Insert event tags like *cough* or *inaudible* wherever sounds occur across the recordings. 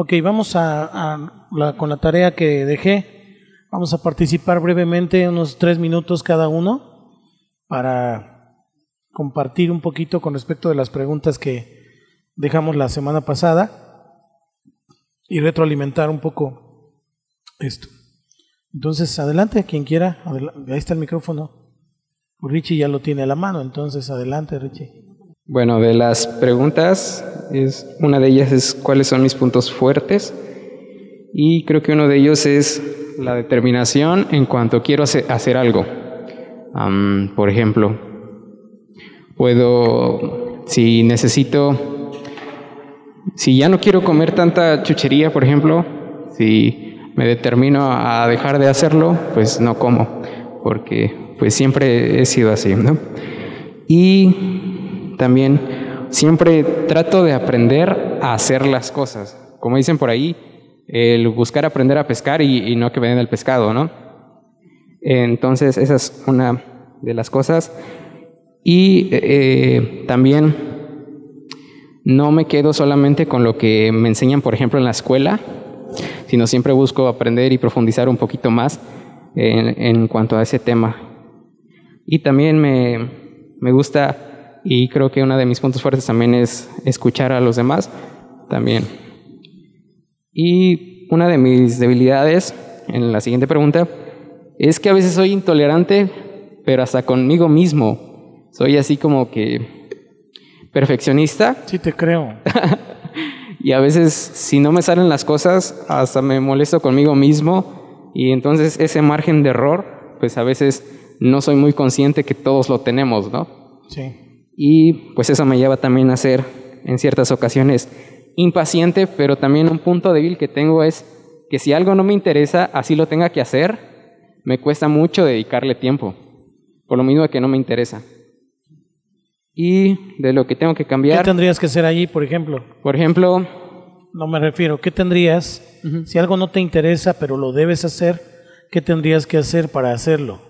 Ok, vamos a, la, con la tarea que dejé. Vamos a participar brevemente, unos tres minutos cada uno, para compartir un poquito con respecto de las preguntas que dejamos la semana pasada y retroalimentar un poco esto. Entonces, adelante, quien quiera. Ahí está el micrófono. Richie ya lo tiene a la mano, entonces adelante, Richie. Bueno, de las preguntas, es, una de ellas es cuáles son mis puntos fuertes y creo que uno de ellos es la determinación en cuanto quiero hacer, algo. por ejemplo, puedo, si necesito, si ya no quiero comer tanta chuchería, por ejemplo, si me determino a dejar de hacerlo, pues no como, porque pues siempre he sido así, ¿no? Y también siempre trato de aprender a hacer las cosas. Como dicen por ahí, el buscar aprender a pescar y, no que venden el pescado, ¿no? Entonces, esa es una de las cosas. Y eh, también no me quedo solamente con lo que me enseñan, por ejemplo, en la escuela, sino siempre busco aprender y profundizar un poquito más en, en cuanto a ese tema. Y también me, me gusta y creo que uno de mis puntos fuertes también es escuchar a los demás también. Y una de mis debilidades en la siguiente pregunta es que a veces soy intolerante, pero hasta conmigo mismo. Soy así como que perfeccionista. Sí, te creo. *laughs* y a veces si no me salen las cosas, hasta me molesto conmigo mismo. Y entonces ese margen de error, pues a veces no soy muy consciente que todos lo tenemos, ¿no? Sí. Y pues eso me lleva también a ser en ciertas ocasiones impaciente, pero también un punto débil que tengo es que si algo no me interesa, así lo tenga que hacer, me cuesta mucho dedicarle tiempo, por lo mismo que no me interesa. Y de lo que tengo que cambiar... ¿Qué tendrías que hacer allí, por ejemplo? Por ejemplo... No me refiero, ¿qué tendrías, si algo no te interesa, pero lo debes hacer, qué tendrías que hacer para hacerlo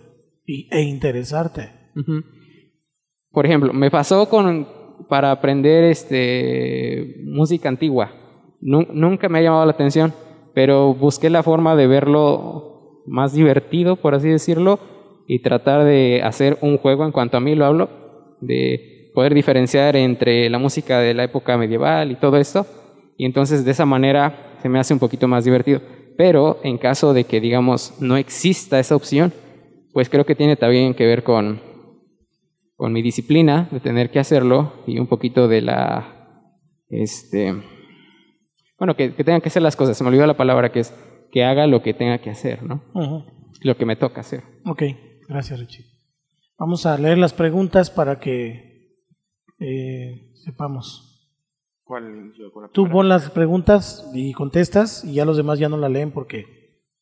y, e interesarte? Por ejemplo, me pasó con, para aprender este, música antigua. nunca me ha llamado la atención, pero busqué la forma de verlo más divertido, por así decirlo, y tratar de hacer un juego en cuanto a mí lo hablo, de poder diferenciar entre la música de la época medieval y todo esto. Y entonces de esa manera se me hace un poquito más divertido. Pero en caso de que, digamos, no exista esa opción, pues creo que tiene también que ver con, con mi disciplina de tener que hacerlo y un poquito de la, este, bueno, que, que tengan que hacer las cosas, se me olvidó la palabra que es que haga lo que tenga que hacer, ¿no? Lo que me toca hacer. Ok, gracias Richie. Vamos a leer las preguntas para que eh, sepamos. ¿Cuál, Tú pon las preguntas y contestas y ya los demás ya no la leen porque...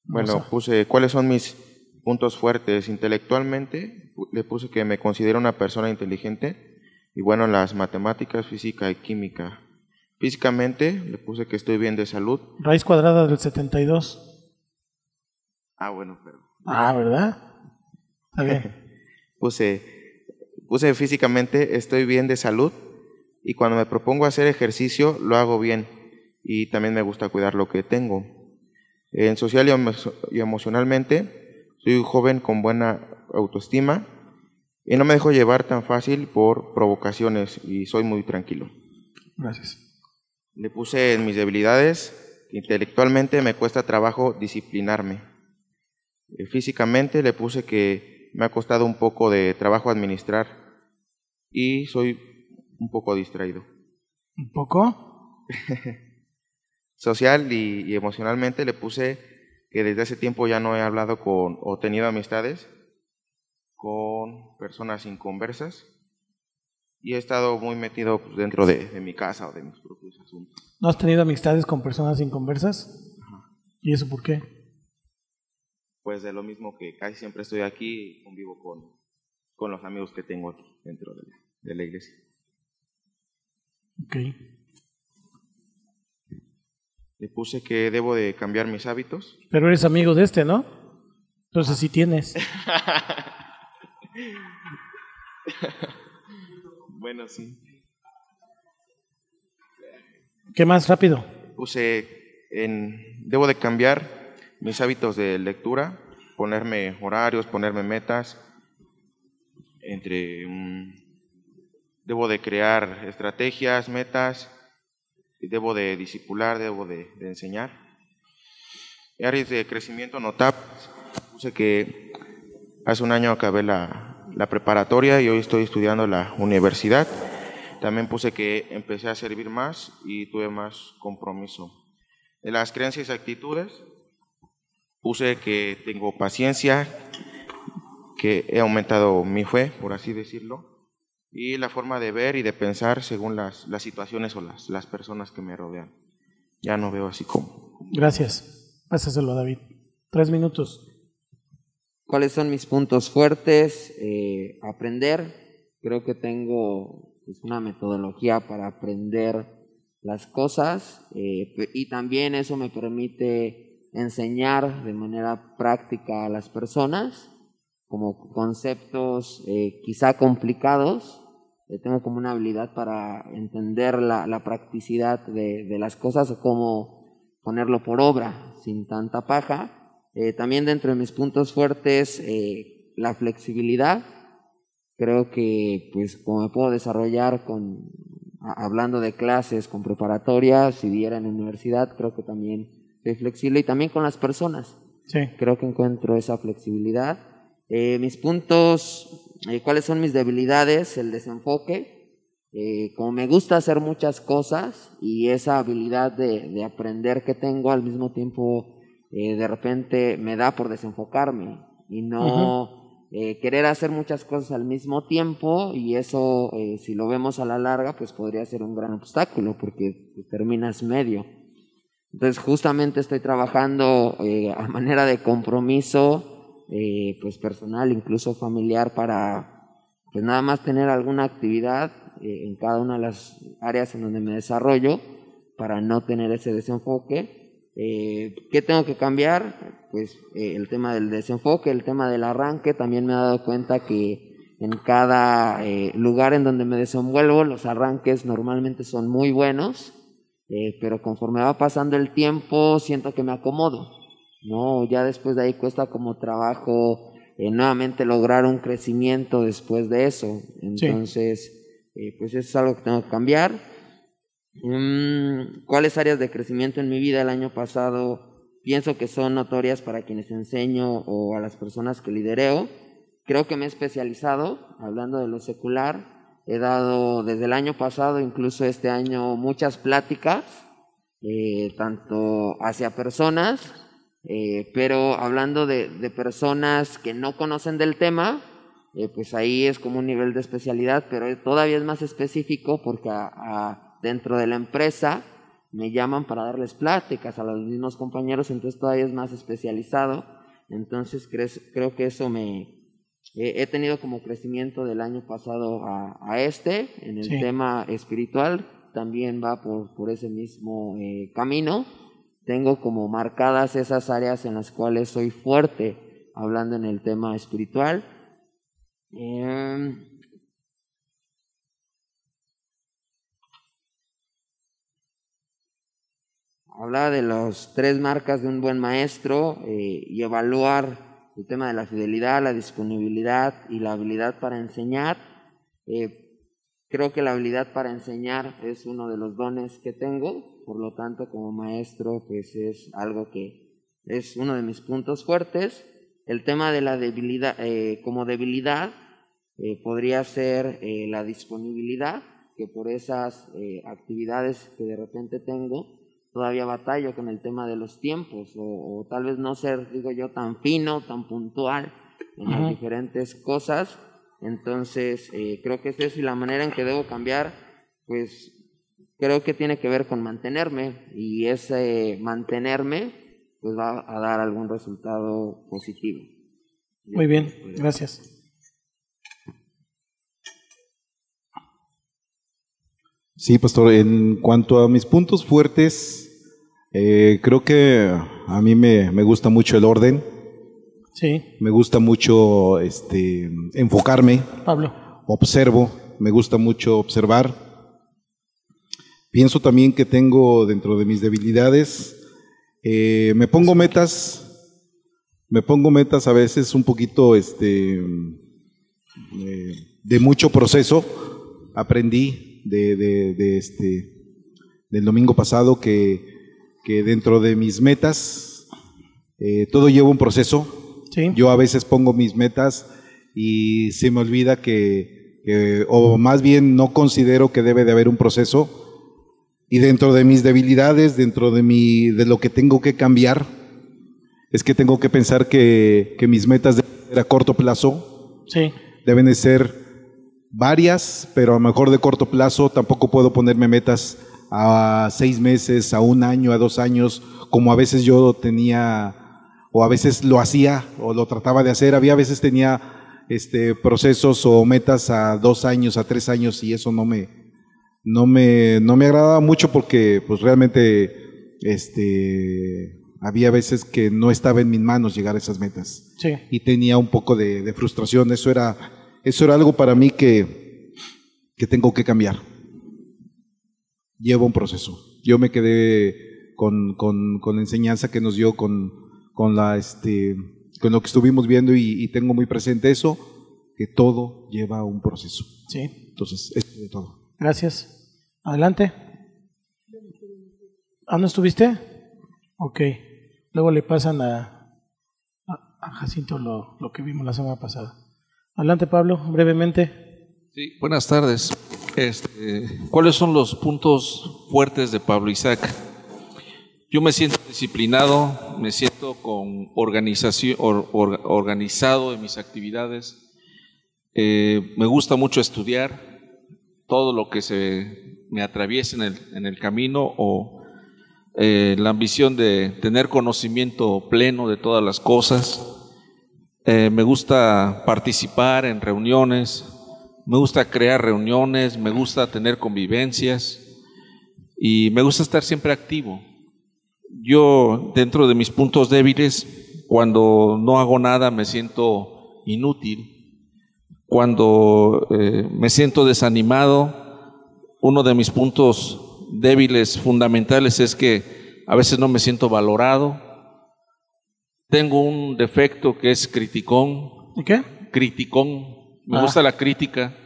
Bueno, puse cuáles son mis puntos fuertes intelectualmente, le puse que me considero una persona inteligente y bueno, las matemáticas, física y química. Físicamente le puse que estoy bien de salud. Raíz cuadrada del 72. Ah, bueno, pero... Ah, ¿verdad? Está bien. *laughs* puse, puse físicamente estoy bien de salud y cuando me propongo hacer ejercicio lo hago bien y también me gusta cuidar lo que tengo. En social y emocionalmente soy un joven con buena autoestima y no me dejo llevar tan fácil por provocaciones y soy muy tranquilo. Gracias. Le puse en mis debilidades, intelectualmente me cuesta trabajo disciplinarme. Eh, físicamente le puse que me ha costado un poco de trabajo administrar y soy un poco distraído. ¿Un poco? *laughs* Social y emocionalmente le puse que desde hace tiempo ya no he hablado con o tenido amistades con personas inconversas y he estado muy metido pues, dentro de, mi casa o de mis propios asuntos. ¿No has tenido amistades con personas inconversas? ¿Y eso por qué? Pues de lo mismo que casi siempre estoy aquí y convivo con, con los amigos que tengo aquí dentro de de la iglesia. Ok. Le puse que debo de cambiar mis hábitos. Pero eres amigo de este, ¿no? Entonces sí tienes. *laughs* bueno, sí. ¿Qué más rápido? Puse debo de cambiar mis hábitos de lectura, ponerme horarios, ponerme metas, entre debo de crear estrategias, metas, debo de disipular, debo de, enseñar. áreas de crecimiento NOTAP, puse que hace un año acabé la, la preparatoria y hoy estoy estudiando la universidad. También puse que empecé a servir más y tuve más compromiso. De las creencias y actitudes, puse que tengo paciencia, que he aumentado mi fe, por así decirlo, y la forma de ver y de pensar según las, las situaciones o las, las personas que me rodean. Ya no veo así como. Gracias. Pásaselo a David. Tres minutos. ¿Cuáles son mis puntos fuertes? Eh, aprender. Creo que tengo pues, una metodología para aprender las cosas eh, y también eso me permite enseñar de manera práctica a las personas como conceptos eh, quizá complicados. Eh, tengo como una habilidad para entender la, la practicidad de, de, las cosas o cómo ponerlo por obra sin tanta paja. Eh, también dentro de mis puntos fuertes, la flexibilidad. Creo que pues como me puedo desarrollar con hablando de clases con preparatorias, si diera en universidad, creo que también soy flexible y también con las personas. Sí. Creo que encuentro esa flexibilidad. Eh, mis puntos, eh, cuáles son mis debilidades, el desenfoque. Eh, como me gusta hacer muchas cosas y esa habilidad de, de aprender que tengo al mismo tiempo de repente me da por desenfocarme y no querer hacer muchas cosas al mismo tiempo y eso si lo vemos a la larga pues podría ser un gran obstáculo porque terminas medio. Entonces justamente estoy trabajando a manera de compromiso eh, pues personal, incluso familiar, para pues nada más tener alguna actividad eh, en cada una de las áreas en donde me desarrollo para no tener ese desenfoque. Eh, ¿Qué tengo que cambiar? Pues el tema del desenfoque, el tema del arranque, también me he dado cuenta que en cada lugar en donde me desenvuelvo, los arranques normalmente son muy buenos, pero conforme va pasando el tiempo siento que me acomodo. ¿No? Ya después de ahí cuesta como trabajo eh, nuevamente lograr un crecimiento después de eso. Entonces, eh, pues eso es algo que tengo que cambiar. Mm, ¿Cuáles áreas de crecimiento en mi vida el año pasado pienso que son notorias para quienes enseño o a las personas que lidereo? Creo que me he especializado, hablando de lo secular. He dado desde el año pasado, incluso este año, muchas pláticas, eh, tanto hacia personas eh, pero hablando de, de, personas que no conocen del tema, eh, pues ahí es como un nivel de especialidad, pero todavía es más específico porque dentro de la empresa me llaman para darles pláticas a los mismos compañeros, entonces todavía es más especializado. Entonces creo que eso me... he tenido como crecimiento del año pasado a, a este, en el tema espiritual, también va por, por ese mismo eh, camino tengo como marcadas esas áreas en las cuales soy fuerte hablando en el tema espiritual. Em, hablaba de las tres marcas de un buen maestro eh, y evaluar el tema de la fidelidad, la disponibilidad y la habilidad para enseñar. Eh, creo que la habilidad para enseñar es uno de los dones que tengo por lo tanto como maestro pues es algo que es uno de mis puntos fuertes. El tema de la debilidad, eh, como debilidad, eh, podría ser eh, la disponibilidad, que por esas actividades que de repente tengo, todavía batallo con el tema de los tiempos, o, tal vez no ser, digo yo, tan fino, tan puntual en las diferentes cosas. Entonces, creo que es eso y la manera en que debo cambiar, pues creo que tiene que ver con mantenerme y ese mantenerme pues va a dar algún resultado positivo. Muy bien, gracias. Sí, pastor, en cuanto a mis puntos fuertes, eh, creo que a mí me, me, gusta mucho el orden. Sí. Me gusta mucho este, enfocarme. Pablo. Observo, me gusta mucho observar. Pienso también que tengo dentro de mis debilidades Eh, me pongo metas, me pongo metas a veces un poquito este, eh, de mucho proceso. Aprendí de, de- de este, del domingo pasado que, que dentro de mis metas eh, todo lleva un proceso. Sí. Yo a veces pongo mis metas y se me olvida que, que- o más bien no considero que debe de haber un proceso. Y dentro de mis debilidades, dentro de, mi, de lo que tengo que cambiar, es que tengo que pensar que, que mis metas deben ser a corto plazo, Sí. deben de ser varias, pero a lo mejor de corto plazo tampoco puedo ponerme metas a seis meses, a un año, a dos años, como a veces yo tenía, o a veces lo hacía, o lo trataba de hacer. Había veces tenía este, procesos o metas a dos años, a tres años, y eso no me, no me, no me agradaba mucho porque pues realmente este, había veces que no estaba en mis manos llegar a esas metas Sí. y tenía un poco de, de frustración. Eso era, eso era algo para mí que, que tengo que cambiar. Lleva un proceso. Yo me quedé con, con, con la enseñanza que nos dio con, con, la, este, con lo que estuvimos viendo y, y tengo muy presente eso, que todo lleva un proceso. Sí. Entonces, es de todo. Gracias. Adelante. ¿Ah, no estuviste? Ok. Luego le pasan a, a, Jacinto lo, lo que vimos la semana pasada. Adelante, Pablo, brevemente. Sí, buenas tardes. Este, ¿Cuáles son los puntos fuertes de Pablo Isaac? Yo me siento disciplinado, me siento con organización, or- or- organizado en mis actividades. Eh, me gusta mucho estudiar todo lo que se me atraviesa en el, en el camino o eh, la ambición de tener conocimiento pleno de todas las cosas. Eh, me gusta participar en reuniones, me gusta crear reuniones, me gusta tener convivencias y me gusta estar siempre activo. Yo, dentro de mis puntos débiles, cuando no hago nada me siento inútil. Cuando eh, me siento desanimado, uno de mis puntos débiles fundamentales es que a veces no me siento valorado. Tengo un defecto que es criticón, ¿Y qué? criticón. Me Ah. gusta la crítica,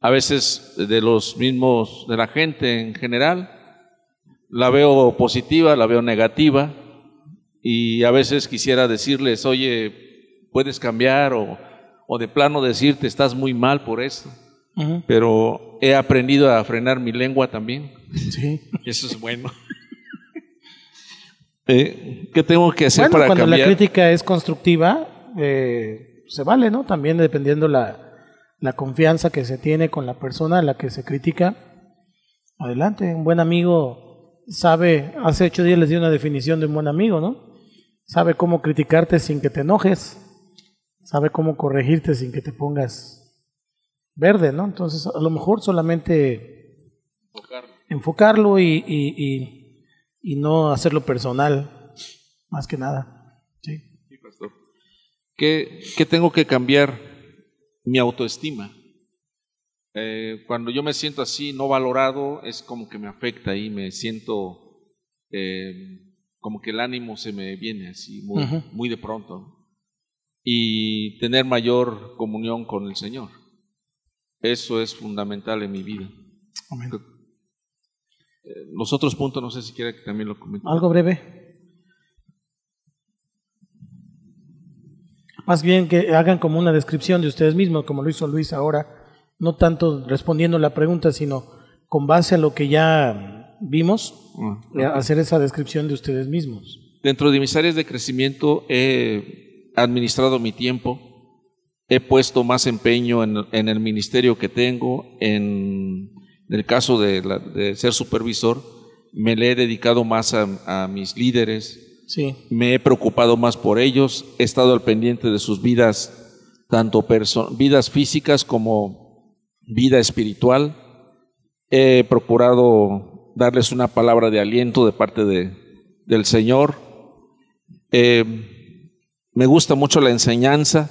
a veces de los mismos, de la gente en general. La veo positiva, la veo negativa y a veces quisiera decirles, oye, puedes cambiar o, o de plano decirte, estás muy mal por esto. Pero he aprendido a frenar mi lengua también. Sí. Eso es bueno. Eh, ¿Qué tengo que hacer Bueno, para cuando cambiar? la crítica es constructiva, eh, se vale, ¿no? También dependiendo la, la confianza que se tiene con la persona a la que se critica. Adelante, un buen amigo sabe, hace ocho días les di una definición de un buen amigo, ¿no? Sabe cómo criticarte sin que te enojes, sabe cómo corregirte sin que te pongas verde, ¿no? Entonces, a lo mejor solamente enfocarlo y, y, y, y no hacerlo personal, más que nada. Sí. Sí, pastor. ¿Qué, qué tengo que cambiar? Mi autoestima. Eh, cuando yo me siento así, no valorado, es como que me afecta y me siento eh, como que el ánimo se me viene así, muy, muy de pronto. Y tener mayor comunión con el Señor. Eso es fundamental en mi vida. Amén. Eh, Los otros puntos, no sé si quiera que también lo comente. Algo breve. Más bien que hagan como una descripción de ustedes mismos, como lo hizo Luis ahora, no tanto respondiendo la pregunta, sino con base a lo que ya vimos, eh, hacer esa descripción de ustedes mismos. Dentro de mis áreas de crecimiento he administrado mi tiempo, he puesto más empeño en, en el ministerio que tengo, en, el caso de, la- de ser supervisor, me le he dedicado más a, a mis líderes, Sí, me he preocupado más por ellos, he estado al pendiente de sus vidas, tanto vidas físicas como vida espiritual. He procurado darles una palabra de aliento de parte de, del Señor. Eh, me gusta mucho la enseñanza.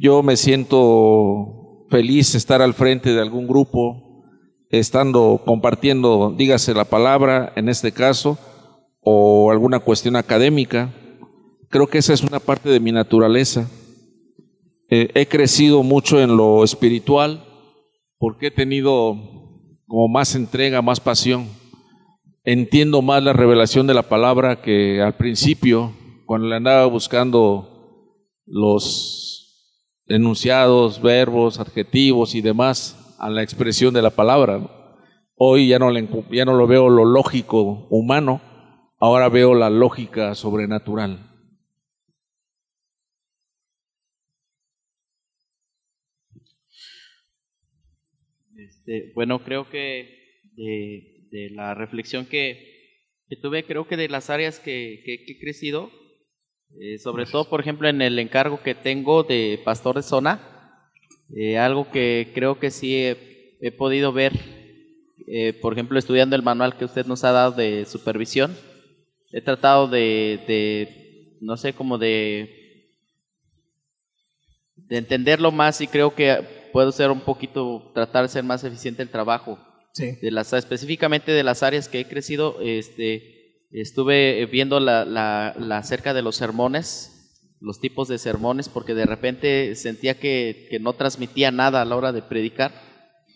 Yo me siento feliz estar al frente de algún grupo, estando compartiendo, dígase la palabra en este caso, o alguna cuestión académica. Creo que esa es una parte de mi naturaleza. Eh, he crecido mucho en lo espiritual porque he tenido como más entrega, más pasión. Entiendo más la revelación de la palabra que al principio, cuando le andaba buscando los enunciados, verbos, adjetivos y demás a la expresión de la palabra. Hoy ya no, lo veo lo lógico humano, ahora veo la lógica sobrenatural. Este, bueno, creo que de, la reflexión que, tuve, creo que de las áreas que, he crecido, eh, sobre todo, por ejemplo, en el encargo que tengo de pastor de zona, eh, algo que creo que sí he podido ver eh, por ejemplo, estudiando el manual que usted nos ha dado de supervisión, he tratado de, no sé, como de, de entenderlo más y creo que puedo ser un poquito, tratar de ser más eficiente el trabajo. De las, específicamente de las áreas que he crecido, este, estuve viendo la, la, la acerca de los sermones, los tipos de sermones, porque de repente sentía que, que no transmitía nada a la hora de predicar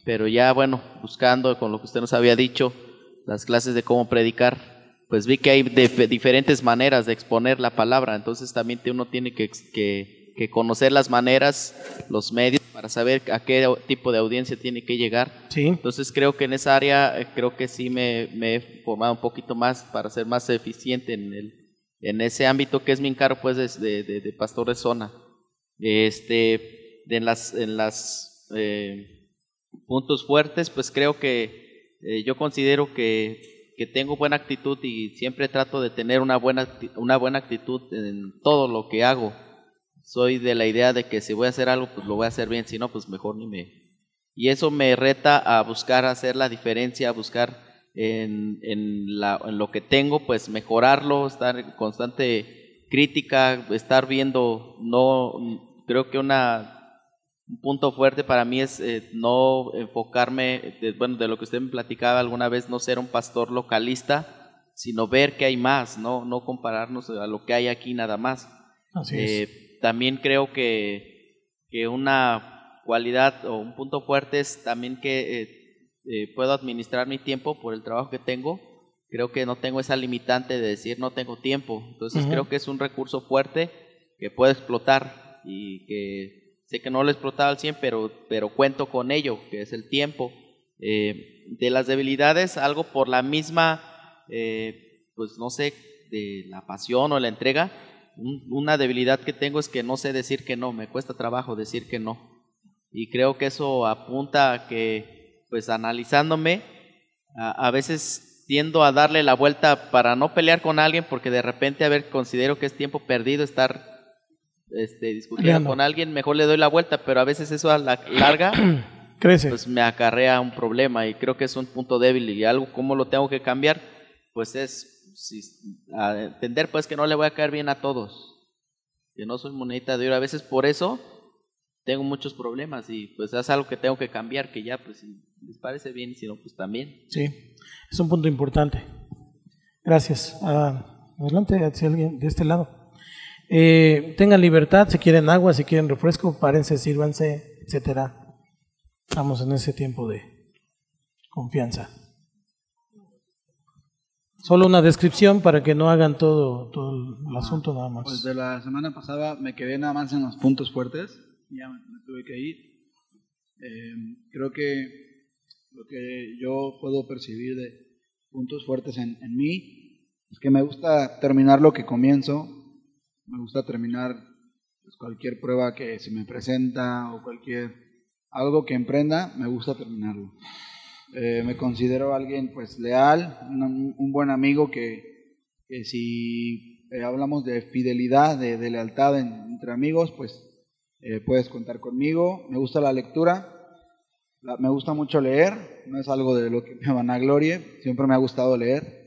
pero ya bueno, buscando con lo que usted nos había dicho, las clases de cómo predicar, pues vi que hay diferentes maneras de exponer la palabra, entonces también uno tiene que, conocer las maneras, los medios, para saber a qué tipo de audiencia tiene que llegar. Sí. Entonces creo que en esa área, eh, creo que sí me, me, he formado un poquito más para ser más eficiente en, el, en ese ámbito que es mi encargo pues de, de, de pastor de zona. Este, en las, en las eh, puntos fuertes, pues creo que eh, yo considero que, que, tengo buena actitud y siempre trato de tener una buena, una buena actitud en todo lo que hago. Soy de la idea de que si voy a hacer algo, pues lo voy a hacer bien, si no, pues mejor ni me... Y eso me reta a buscar hacer la diferencia, a buscar en, en, la, en lo que tengo, pues mejorarlo, estar en constante crítica, estar viendo, no, creo que una un punto fuerte para mí es eh, no enfocarme, de, bueno, de lo que usted me platicaba alguna vez, no ser un pastor localista, sino ver que hay más, no, no compararnos a lo que hay aquí nada más. Eh, también creo que, que, una cualidad o un punto fuerte es también que eh, puedo administrar mi tiempo por el trabajo que tengo. Creo que no tengo esa limitante de decir no tengo tiempo. Entonces creo que es un recurso fuerte que puedo explotar y que Sé que no lo he explotado al 100, pero, pero cuento con ello, que es el tiempo. Eh, de las debilidades, algo por la misma, eh, pues no sé, de la pasión o la entrega, una debilidad que tengo es que no sé decir que no, me cuesta trabajo decir que no. Y creo que eso apunta a que, pues analizándome, a, a veces tiendo a darle la vuelta para no pelear con alguien porque de repente a ver considero que es tiempo perdido estar este, discutiendo con alguien, mejor le doy la vuelta, pero a veces eso a la larga *clears throat* crece. Pues me acarrea un problema y creo que es un punto débil y algo como lo tengo que cambiar, pues es entender pues que no le voy a caer bien a todos, que no soy monedita de oro. A veces por eso tengo muchos problemas y pues es algo que tengo que cambiar, que ya pues si les parece bien y si no pues también. Sí, es un punto importante. Gracias. Adelante, hacia alguien de este lado. Eh, tengan libertad, si quieren agua, si quieren refresco, párense, sírvanse, etcétera. Estamos en ese tiempo de confianza. Solo una descripción para que no hagan todo, todo el asunto nada más. Pues de la semana pasada me quedé nada más en los puntos fuertes, ya me, tuve que ir. Eh, creo que lo que yo puedo percibir de puntos fuertes en, en mí es que me gusta terminar lo que comienzo me gusta terminar pues, cualquier prueba que se me presenta o cualquier algo que emprenda, me gusta terminarlo. Eh, me considero alguien pues leal, un, buen amigo que, que si eh, hablamos de fidelidad, de, lealtad entre amigos, pues eh, puedes contar conmigo. Me gusta la lectura, me gusta mucho leer, no es algo de lo que me van a glorie, siempre me ha gustado leer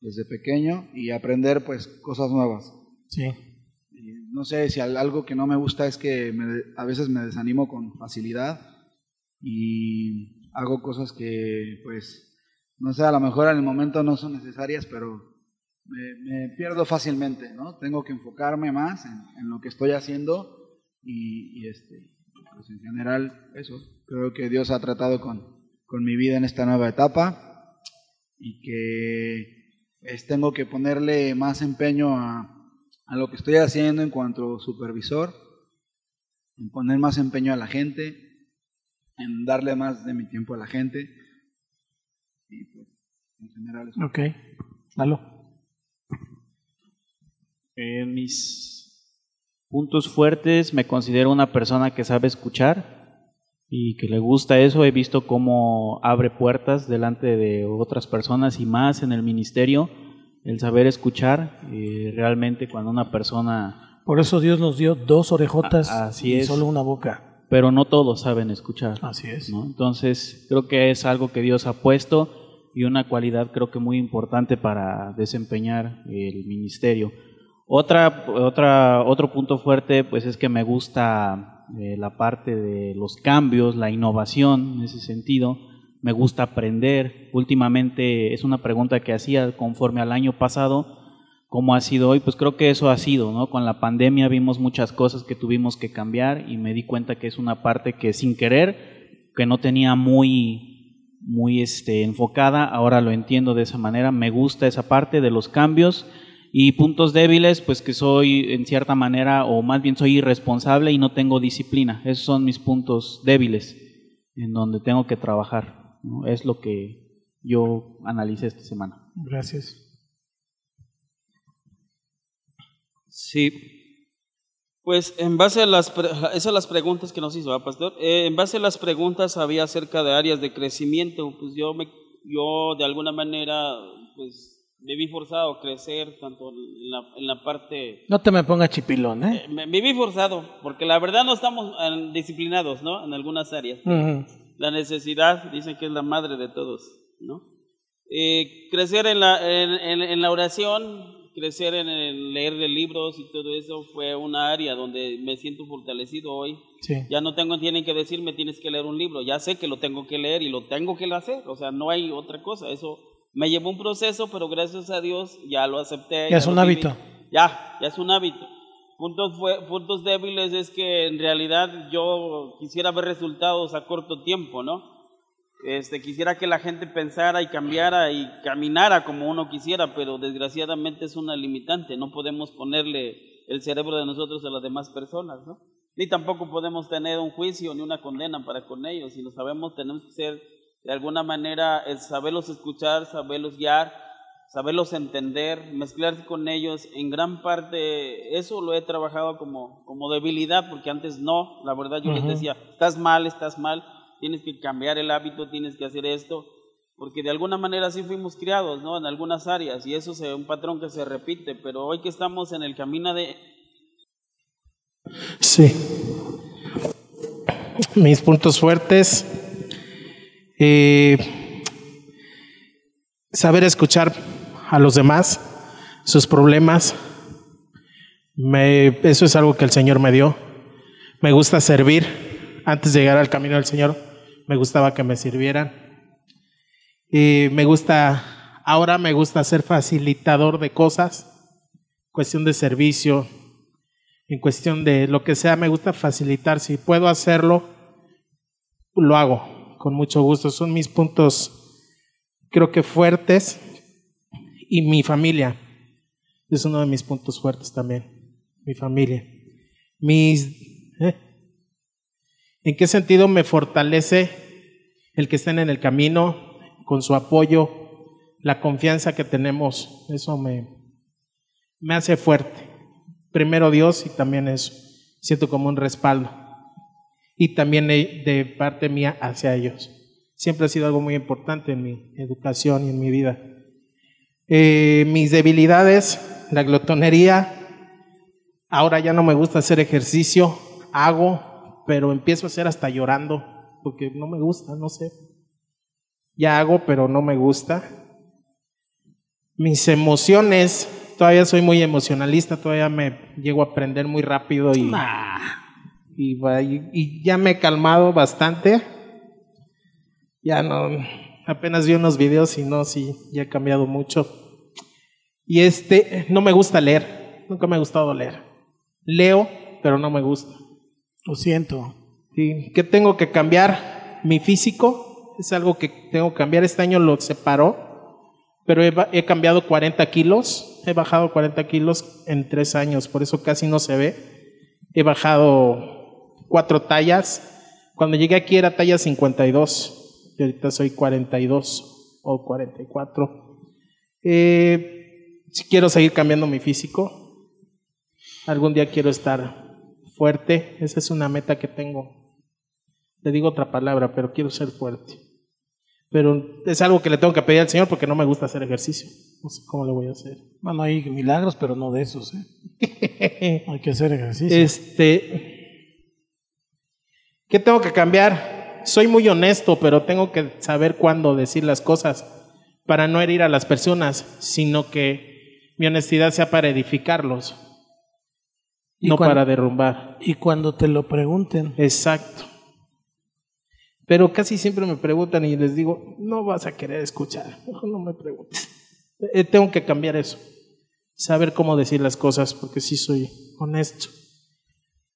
desde pequeño y aprender pues cosas nuevas. Sí no sé, si algo que no me gusta es que a veces me desanimo con facilidad y hago cosas que, pues, no sé, a lo mejor en el momento no son necesarias, pero me, pierdo fácilmente, ¿no? Tengo que enfocarme más en, lo que estoy haciendo y, y, este, pues en general eso. Creo que Dios ha tratado con, con mi vida en esta nueva etapa y que pues, tengo que ponerle más empeño a, a lo que estoy haciendo en cuanto supervisor, en poner más empeño a la gente, en darle más de mi tiempo a la gente. Y pues, en general eso. Ok. Lalo. En mis puntos fuertes me considero una persona que sabe escuchar y que le gusta eso. He visto cómo abre puertas delante de otras personas y más en el ministerio. El saber escuchar, eh, realmente cuando una persona... Por eso Dios nos dio dos orejotas y es. solo una boca. Pero no todos saben escuchar. Así es. ¿no? Entonces, creo que es algo que Dios ha puesto y una cualidad creo que muy importante para desempeñar el ministerio. Otra, otra, otro punto fuerte, pues es que me gusta eh, la parte de los cambios, la innovación en ese sentido. Me gusta aprender. Últimamente es una pregunta que hacía conforme al año pasado, cómo ha sido hoy, pues creo que eso ha sido, ¿no? Con la pandemia vimos muchas cosas que tuvimos que cambiar y me di cuenta que es una parte que sin querer, que no tenía muy, muy este, enfocada, ahora lo entiendo de esa manera, me gusta esa parte de los cambios y puntos débiles, pues que soy en cierta manera, o más bien soy irresponsable y no tengo disciplina, esos son mis puntos débiles en donde tengo que trabajar, ¿no? es lo que yo analicé esta semana. Gracias. Sí. Pues en base a las, esas las preguntas que nos hizo, ¿verdad, Pastor? Eh, en base a las preguntas había acerca de áreas de crecimiento, pues yo, me, yo de alguna manera, pues me vi forzado a crecer tanto en la, en la parte... No te me pongas chipilón, ¿eh? Me, me vi forzado, porque la verdad no estamos eh, disciplinados, ¿no? En algunas áreas. Ujú. La necesidad, dicen que es la madre de todos, ¿no? Eh, crecer en la, en, en- en la oración, crecer en el leer de libros y todo eso fue una área donde me siento fortalecido hoy. Sí. Ya no tengo, tienen que decirme tienes que leer un libro, ya sé que lo tengo que leer y lo tengo que hacer, o sea, no hay otra cosa, eso me llevó un proceso, pero gracias a Dios ya lo acepté. Ya es lo un viví. hábito. Ya, ya es un hábito. Puntos, fue, puntos débiles es que en realidad yo quisiera ver resultados a corto tiempo, ¿no? Este, quisiera que la gente pensara y cambiara y caminara como uno quisiera, pero desgraciadamente es una limitante. No podemos ponerle el cerebro de nosotros a las demás personas, ¿no? Ni tampoco podemos tener un juicio ni una condena para con ellos. Si lo sabemos, tenemos que ser de alguna manera, saberlos escuchar, saberlos guiar, saberlos entender, mezclarse con ellos. En gran parte, eso lo he trabajado como, como debilidad, porque antes no, la verdad yo les decía, estás mal, estás mal, tienes que cambiar el hábito, tienes que hacer esto, porque de alguna manera así fuimos criados, ¿no? En algunas áreas, y eso es un patrón que se repite, pero hoy que estamos en el camino de, Sí. Mis puntos fuertes. eh, saber escuchar a los demás, sus problemas. Me- eso es algo que el Señor me dio. Me gusta servir. Antes de llegar al camino del Señor, me gustaba que me sirvieran. Y me gusta, ahora me gusta ser facilitador de cosas, cuestión de servicio, en cuestión de lo que sea, me gusta facilitar. Si puedo hacerlo, lo hago con mucho gusto. Son mis puntos, creo que fuertes. Y mi familia es uno de mis puntos fuertes también. Mi familia. Mis. ¿eh? ¿En qué sentido me fortalece el que estén en el camino con su apoyo, la confianza que tenemos? Eso me, me hace fuerte primero Dios y también eso. Siento como un respaldo. Y también de parte mía hacia ellos. Siempre ha sido algo muy importante en mi educación y en mi vida. Eh, mis debilidades, la glotonería. Ahora ya no me gusta hacer ejercicio. Hago, pero empiezo a hacer hasta llorando. Porque no me gusta, no sé. Ya hago, pero no me gusta. Mis emociones, todavía soy muy emocionalista, todavía me llego a aprender muy rápido y, y, va- y- y ya me he calmado bastante. Ya no, apenas vi unos videos y no, sí, ya he cambiado mucho. Y este, no me gusta leer, nunca me ha gustado leer. Leo, pero no me gusta. Lo siento. Sí, ¿Qué tengo que cambiar? Mi físico es algo que tengo que cambiar. Este año lo separó, pero he cambiado 40 kilos. He bajado 40 kilos en tres años, por eso casi no se ve. He bajado cuatro tallas. Cuando llegué aquí era talla 52 y ahorita soy 42 o 44. Eh, si quiero seguir cambiando mi físico, algún día quiero estar fuerte, esa es una meta que tengo. Le digo otra palabra, pero quiero ser fuerte. Pero es algo que le tengo que pedir al Señor porque no me gusta hacer ejercicio. No sé cómo lo voy a hacer. Bueno, hay milagros, pero no de esos. ¿eh? *laughs* hay que hacer ejercicio. Este, ¿qué tengo que cambiar? Soy muy honesto, pero tengo que saber cuándo decir las cosas para no herir a las personas, sino que mi honestidad sea para edificarlos, Y no para derrumbar. Y cuando te lo pregunten, Exacto. Pero casi siempre me preguntan y les digo, no vas a querer escuchar, no me preguntes. Eh, tengo que cambiar eso, saber cómo decir las cosas, porque sí soy honesto.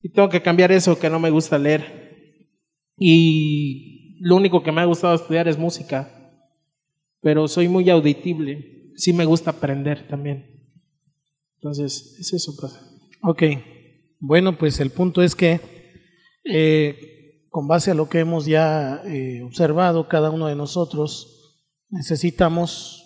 Y tengo que cambiar eso que no me gusta leer. Y lo único que me ha gustado estudiar es música, pero soy muy auditible, sí me gusta aprender también. Entonces, es eso. pues. Ok, bueno, pues el punto es que eh, con base a lo que hemos ya eh, observado cada uno de nosotros, necesitamos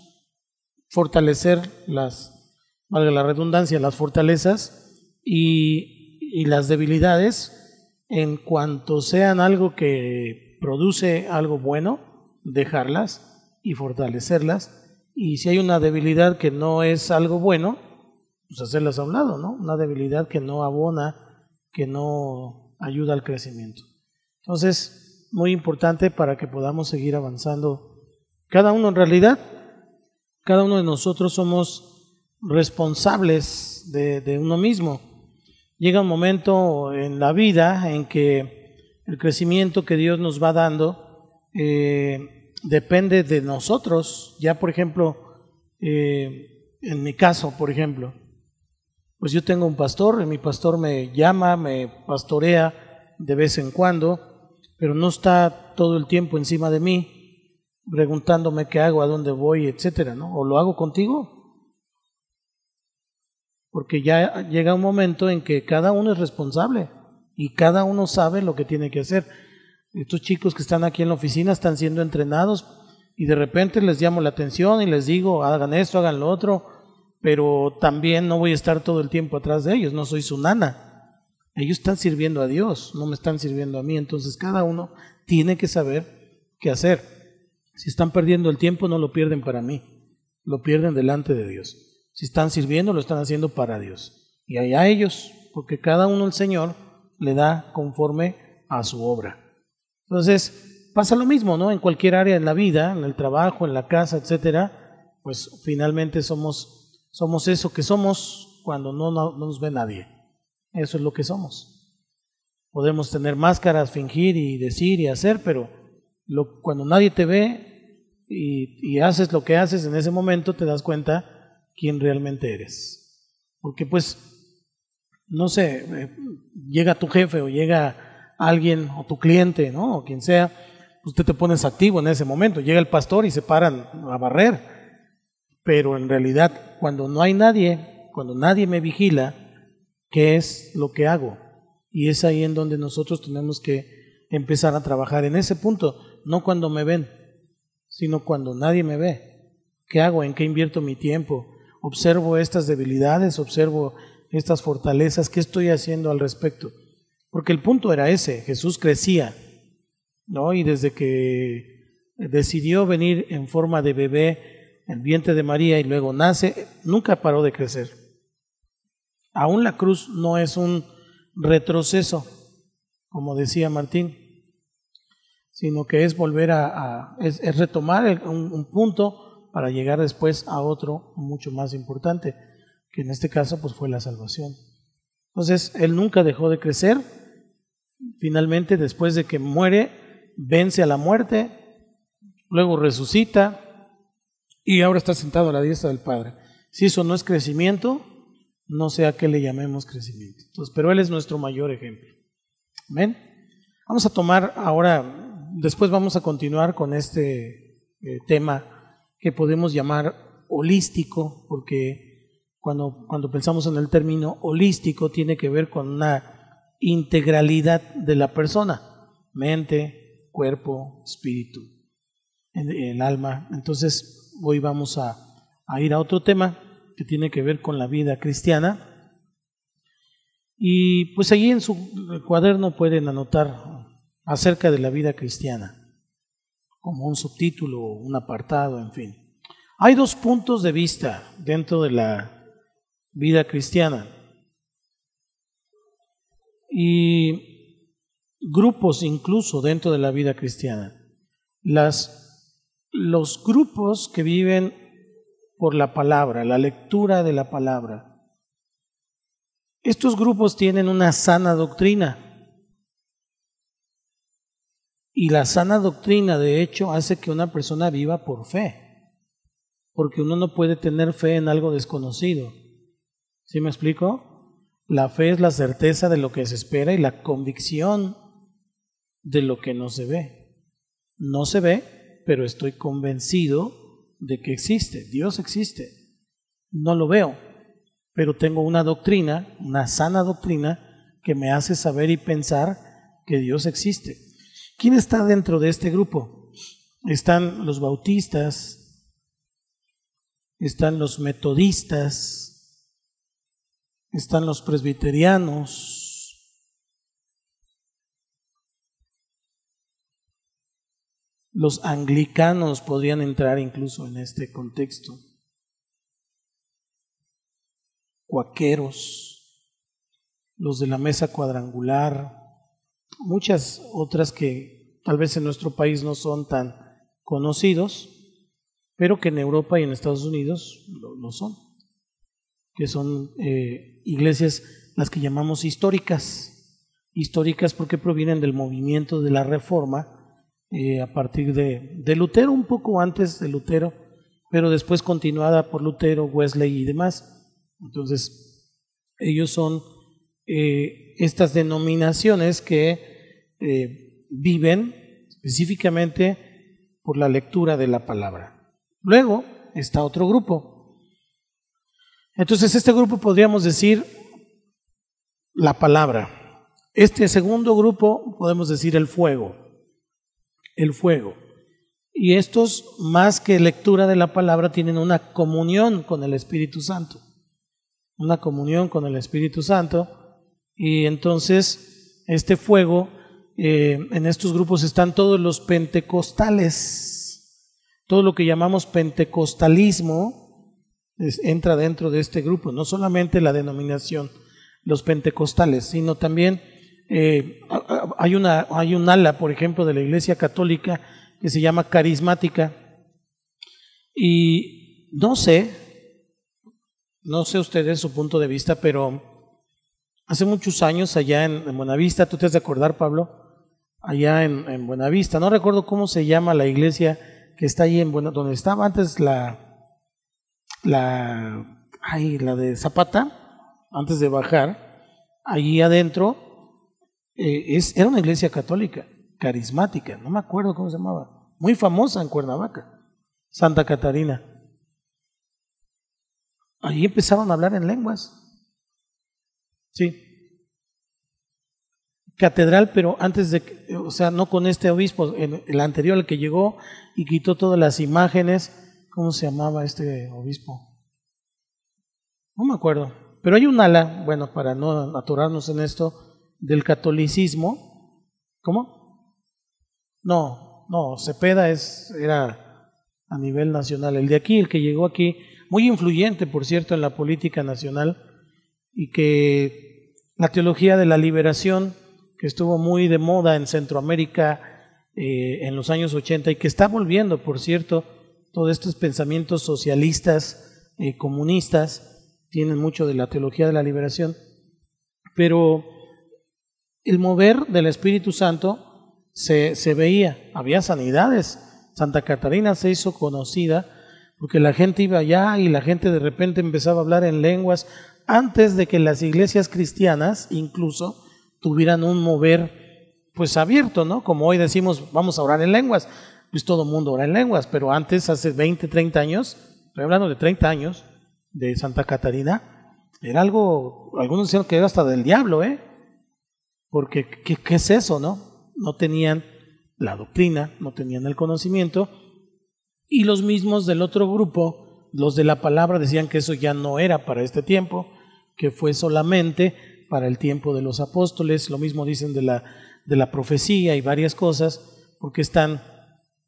fortalecer las, valga la redundancia, las fortalezas y, y las debilidades en cuanto sean algo que produce algo bueno, dejarlas y fortalecerlas. Y si hay una debilidad que no es algo bueno, pues hacerlas a un lado, ¿no? Una debilidad que no abona, que no ayuda al crecimiento. Entonces, muy importante para que podamos seguir avanzando. Cada uno en realidad, cada uno de nosotros somos responsables de, uno mismo. Llega un momento en la vida en que el crecimiento que Dios nos va dando eh, depende de nosotros. Ya, por ejemplo, eh, en mi caso, por ejemplo, pues yo tengo un pastor, y mi pastor me llama, me pastorea de vez en cuando, pero no está todo el tiempo encima de mí, preguntándome qué hago, a dónde voy, etcétera, ¿no? O lo hago contigo. Porque ya llega un momento en que cada uno es responsable y cada uno sabe lo que tiene que hacer. Estos chicos que están aquí en la oficina están siendo entrenados y de repente les llamo la atención y les digo, hagan esto, hagan lo otro, pero también no voy a estar todo el tiempo atrás de ellos, no soy su nana. Ellos están sirviendo a Dios, no me están sirviendo a mí, entonces cada uno tiene que saber qué hacer. Si están perdiendo el tiempo, no lo pierden para mí, lo pierden delante de Dios. Si están sirviendo, lo están haciendo para Dios. Y allá ellos, porque cada uno el Señor le da conforme a su obra. Entonces, pasa lo mismo, ¿no? En cualquier área de la vida, en el trabajo, en la casa, etcétera, pues finalmente somos, somos eso que somos cuando no, no, no nos ve nadie. Eso es lo que somos. Podemos tener máscaras, fingir y decir y hacer, pero lo, cuando nadie te ve y, haces lo que haces en ese momento, te das cuenta quién realmente eres. Porque pues, no sé, eh, llega tu jefe o llega alguien o tu cliente, ¿no? O quien sea, usted te pones activo en ese momento. Llega el pastor y se paran a barrer. Pero en realidad, cuando no hay nadie, cuando nadie me vigila, ¿qué es lo que hago? Y es ahí en donde nosotros tenemos que empezar a trabajar en ese punto, no cuando me ven, sino cuando nadie me ve. ¿Qué hago? ¿En qué invierto mi tiempo? Observo estas debilidades, observo estas fortalezas, ¿qué estoy haciendo al respecto? Porque el punto era ese, Jesús crecía, ¿no? Y desde que decidió venir en forma de bebé el vientre de María y luego nace, nunca paró de crecer. Aún la cruz no es un retroceso, como decía Martín, sino que es volver a, es, retomar un, un punto para llegar después a otro mucho más importante, que en este caso pues fue la salvación. Entonces, él nunca dejó de crecer. Finalmente, después de que muere, vence a la muerte, luego resucita y ahora está sentado a la diestra del Padre. Si eso no es crecimiento, no sé a qué le llamemos crecimiento. Entonces, pero Él es nuestro mayor ejemplo. Amén. Vamos a tomar ahora, después vamos a continuar con este eh, tema que podemos llamar holístico, porque cuando, cuando pensamos en el término holístico tiene que ver con una integralidad de la persona, mente, cuerpo, espíritu, el, el alma. Entonces, hoy vamos a, ir a otro tema que tiene que ver con la vida cristiana. Y pues allí en su cuaderno pueden anotar acerca de la vida cristiana, como un subtítulo, un apartado, en fin. Hay dos puntos de vista dentro de la vida cristiana y grupos incluso dentro de la vida cristiana. Las, los grupos que viven por la palabra, la lectura de la palabra. Estos grupos tienen una sana doctrina. Y la sana doctrina, de hecho, hace que una persona viva por fe. Porque uno no puede tener fe en algo desconocido. ¿Sí me explico? La fe es la certeza de lo que se espera y la convicción de lo que no se ve. No se ve, pero estoy convencido de que existe, Dios existe. No lo veo, pero tengo una doctrina, una sana doctrina, que me hace saber y pensar que Dios existe. ¿Quién está dentro de este grupo? Están los bautistas, están los metodistas, están los presbiterianos, Los anglicanos podrían entrar incluso en este contexto. Cuaqueros, los de la mesa cuadrangular, muchas otras que tal vez en nuestro país no son tan conocidos, pero que en Europa y en Estados Unidos lo, son, que son eh, iglesias las que llamamos históricas, históricas porque provienen del movimiento de la Reforma, eh, a partir de, de, Lutero, un poco antes de Lutero, pero después continuada por Lutero, Wesley y demás. Entonces, ellos son eh, estas denominaciones que eh, viven específicamente por la lectura de la palabra. Luego está otro grupo. Entonces, este grupo podríamos decir la palabra. Este segundo grupo podemos decir el fuego el fuego. Y estos, más que lectura de la palabra, tienen una comunión con el Espíritu Santo. Una comunión con el Espíritu Santo. Y entonces, este fuego, eh, en estos grupos están todos los pentecostales. Todo lo que llamamos pentecostalismo entra dentro de este grupo. No solamente la denominación, los pentecostales, sino también eh, hay, una, hay un ala, por ejemplo, de la Iglesia Católica que se llama carismática. Y no sé, no sé ustedes su punto de vista, pero hace muchos años allá en, Buenavista, tú te has de acordar, Pablo, allá en, Buenavista, no recuerdo cómo se llama la iglesia que está ahí en Buena, donde estaba antes la, la, ay, la de Zapata, antes de bajar, allí adentro eh, es, era una iglesia católica, carismática, no me acuerdo cómo se llamaba, muy famosa en Cuernavaca, Santa Catarina. Allí empezaron a hablar en lenguas. Sí. Catedral, pero antes de, o sea, no con este obispo, el, anterior, el que llegó y quitó todas las imágenes. ¿Cómo se llamaba este obispo? No me acuerdo. Pero hay un ala, bueno, para no aturarnos en esto, del catolicismo. ¿Cómo? No, no, Cepeda es, era a nivel nacional. El de aquí, el que llegó aquí, muy influyente, por cierto, en la política nacional, y que la teología de la liberación, que estuvo muy de moda en Centroamérica eh, en los años 80 y que está volviendo, por cierto, todos estos pensamientos socialistas, eh, comunistas, tienen mucho de la teología de la liberación, pero el mover del Espíritu Santo se, se veía, había sanidades. Santa Catarina se hizo conocida porque la gente iba allá y la gente de repente empezaba a hablar en lenguas antes de que las iglesias cristianas incluso tuvieran un mover pues abierto, ¿no? Como hoy decimos, vamos a orar en lenguas, pues todo el mundo ora en lenguas, pero antes, hace 20, 30 años, estoy hablando de 30 años, de Santa Catarina, era algo, algunos decían que era hasta del diablo, ¿eh? Porque, ¿qué, es eso, no? No tenían la doctrina, no tenían el conocimiento, y los mismos del otro grupo, los de la palabra, decían que eso ya no era para este tiempo, que fue solamente para el tiempo de los apóstoles, lo mismo dicen de la, de la profecía y varias cosas, porque están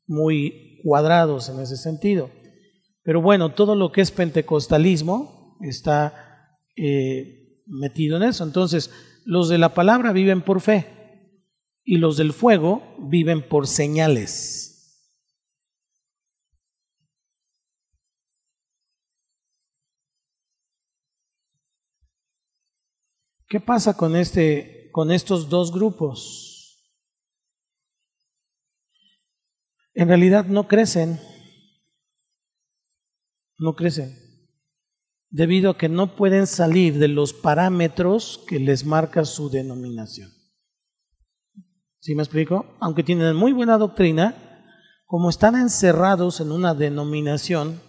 muy cuadrados en ese sentido. Pero bueno, todo lo que es pentecostalismo está eh, metido en eso. Entonces, los de la palabra viven por fe y los del fuego viven por señales. ¿Qué pasa con, este, con estos dos grupos? En realidad no crecen, no crecen, debido a que no pueden salir de los parámetros que les marca su denominación. ¿Sí me explico? Aunque tienen muy buena doctrina, como están encerrados en una denominación,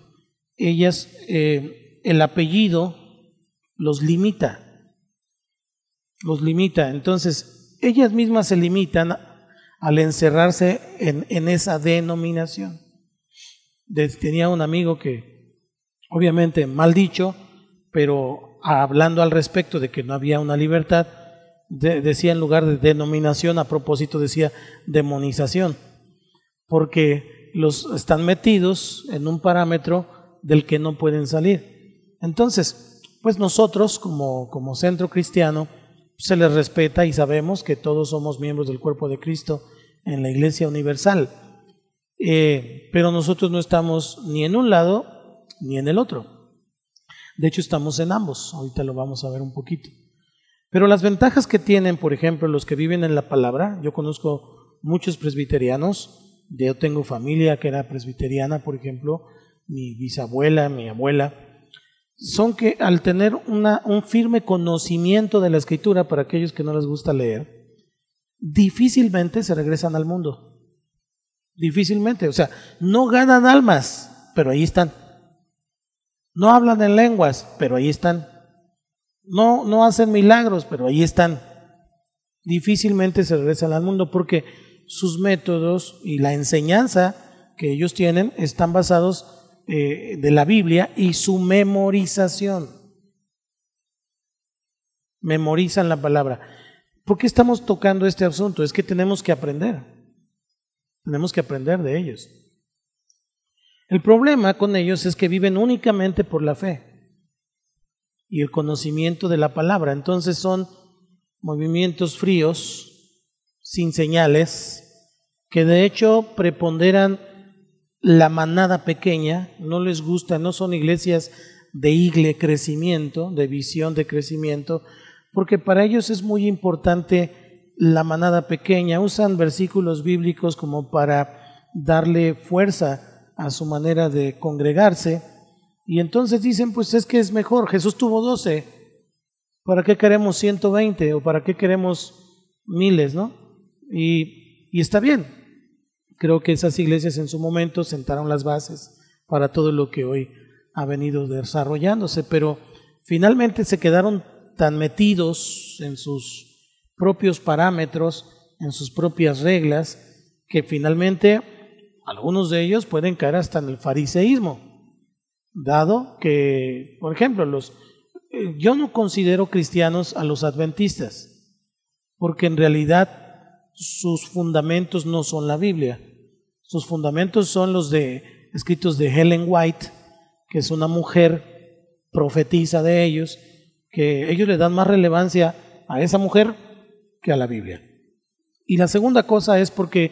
ellas, eh, el apellido los limita los limita. Entonces, ellas mismas se limitan al encerrarse en, en esa denominación. tenía un amigo que, obviamente, mal dicho, pero hablando al respecto de que no había una libertad, decía en lugar de denominación, a propósito decía demonización, porque los están metidos en un parámetro del que no pueden salir. Entonces, pues nosotros como, como centro cristiano, se les respeta y sabemos que todos somos miembros del cuerpo de Cristo en la Iglesia Universal. Eh, pero nosotros no estamos ni en un lado ni en el otro. De hecho, estamos en ambos. Ahorita lo vamos a ver un poquito. Pero las ventajas que tienen, por ejemplo, los que viven en la palabra, yo conozco muchos presbiterianos, yo tengo familia que era presbiteriana, por ejemplo, mi bisabuela, mi abuela, son que al tener una, un firme conocimiento de la escritura para aquellos que no les gusta leer, difícilmente se regresan al mundo. Difícilmente, o sea, no ganan almas, pero ahí están. No hablan en lenguas, pero ahí están. No, no hacen milagros, pero ahí están. Difícilmente se regresan al mundo porque sus métodos y la enseñanza que ellos tienen están basados eh, de la Biblia y su memorización. Memorizan la palabra. ¿Por qué estamos tocando este asunto? Es que tenemos que aprender. Tenemos que aprender de ellos. El problema con ellos es que viven únicamente por la fe y el conocimiento de la palabra. Entonces son movimientos fríos, sin señales, que de hecho preponderan la manada pequeña, no les gusta, no son iglesias de igle crecimiento, de visión de crecimiento, porque para ellos es muy importante la manada pequeña. Usan versículos bíblicos como para darle fuerza a su manera de congregarse. Y entonces dicen, pues es que es mejor, Jesús tuvo 12, ¿para qué queremos 120 o para qué queremos miles, no? Y, y está bien, Creo que esas iglesias en su momento sentaron las bases para todo lo que hoy ha venido desarrollándose, pero finalmente se quedaron tan metidos en sus propios parámetros, en sus propias reglas, que finalmente algunos de ellos pueden caer hasta en el fariseísmo, dado que, por ejemplo, los, eh, yo no considero cristianos a los adventistas, porque en realidad sus fundamentos no son la Biblia. Sus fundamentos son los de escritos de Helen White, que es una mujer profetiza de ellos, que ellos le dan más relevancia a esa mujer que a la Biblia. Y la segunda cosa es porque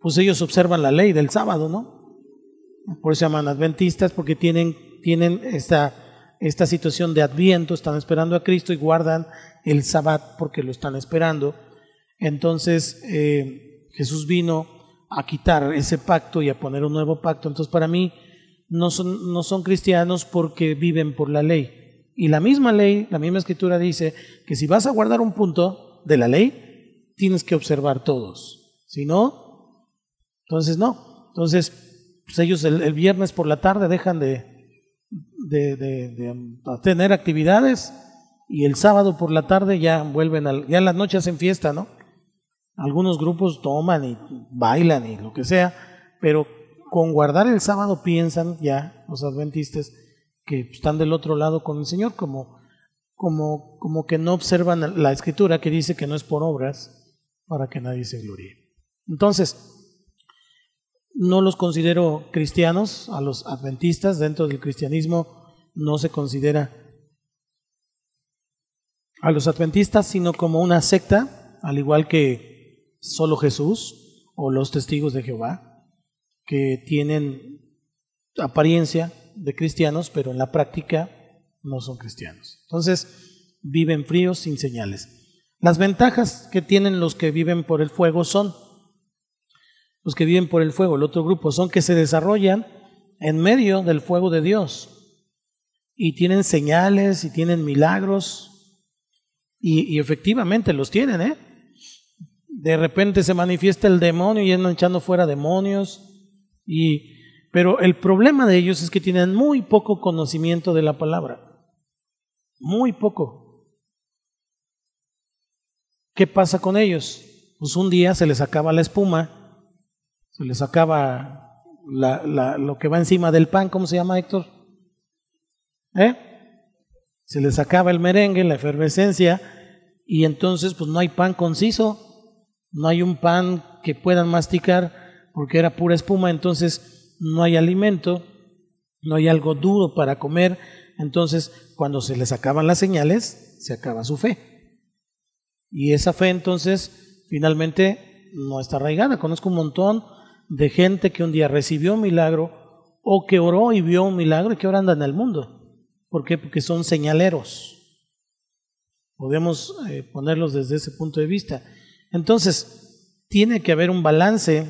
pues ellos observan la ley del sábado, ¿no? Por eso se llaman adventistas, porque tienen, tienen esta, esta situación de adviento, están esperando a Cristo y guardan el sabbat porque lo están esperando. Entonces eh, Jesús vino a quitar ese pacto y a poner un nuevo pacto. Entonces, para mí, no son, no son cristianos porque viven por la ley. Y la misma ley, la misma escritura dice que si vas a guardar un punto de la ley, tienes que observar todos. Si no, entonces no. Entonces, pues ellos el, viernes por la tarde dejan de, de tener actividades y el sábado por la tarde ya vuelven, al, ya en las noches hacen fiesta, ¿no? Algunos grupos toman y bailan y lo que sea, pero con guardar el sábado piensan ya los adventistas que están del otro lado con el Señor, como, como, como que no observan la escritura que dice que no es por obras para que nadie se gloríe. Entonces, no los considero cristianos, a los adventistas dentro del cristianismo no se considera a los adventistas, sino como una secta, al igual que solo Jesús o los testigos de Jehová, que tienen apariencia de cristianos, pero en la práctica no son cristianos. Entonces, viven fríos sin señales. Las ventajas que tienen los que viven por el fuego son, los que viven por el fuego, el otro grupo, son que se desarrollan en medio del fuego de Dios y tienen señales y tienen milagros y, efectivamente los tienen, ¿eh? De repente se manifiesta el demonio y andan echando fuera demonios y pero el problema de ellos es que tienen muy poco conocimiento de la palabra. Muy poco. ¿Qué pasa con ellos? Pues un día se les acaba la espuma, se les acaba la, la, lo que va encima del pan, ¿cómo se llama Héctor? ¿Eh? Se les acaba el merengue, la efervescencia, y entonces pues no hay pan conciso, no hay un pan que puedan masticar porque era pura espuma, entonces no hay alimento, no hay algo duro para comer, entonces cuando se les acaban las señales, se acaba su fe. Y esa fe entonces finalmente no está arraigada. Conozco un montón de gente que un día recibió un milagro o que oró y vio un milagro y que ahora anda en el mundo. ¿Por qué? Porque son señaleros. Podemos eh, ponerlos desde ese punto de vista. Entonces, tiene que haber un balance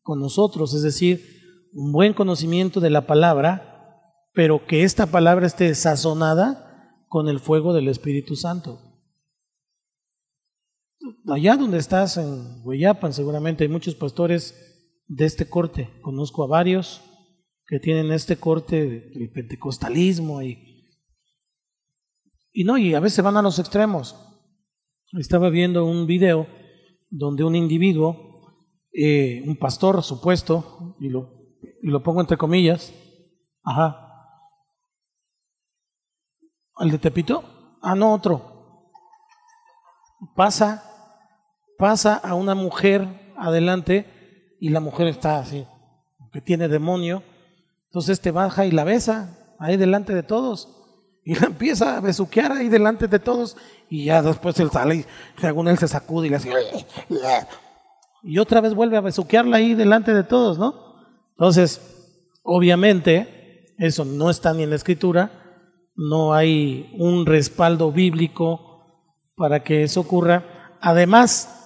con nosotros, es decir, un buen conocimiento de la palabra, pero que esta palabra esté sazonada con el fuego del Espíritu Santo. Allá donde estás, en Hueyapan, seguramente hay muchos pastores de este corte. Conozco a varios que tienen este corte del pentecostalismo y, y no, y a veces van a los extremos. Estaba viendo un video donde un individuo eh, un pastor supuesto, y lo, y lo pongo entre comillas, ajá. ¿El de Tepito? Ah, no, otro. Pasa, pasa a una mujer adelante y la mujer está así, que tiene demonio. Entonces te baja y la besa ahí delante de todos. Y la empieza a besuquear ahí delante de todos. Y ya después él sale y según él se sacude y le hace y otra vez vuelve a besuquearla ahí delante de todos, ¿no? Entonces, obviamente, eso no está ni en la escritura, no hay un respaldo bíblico para que eso ocurra. Además,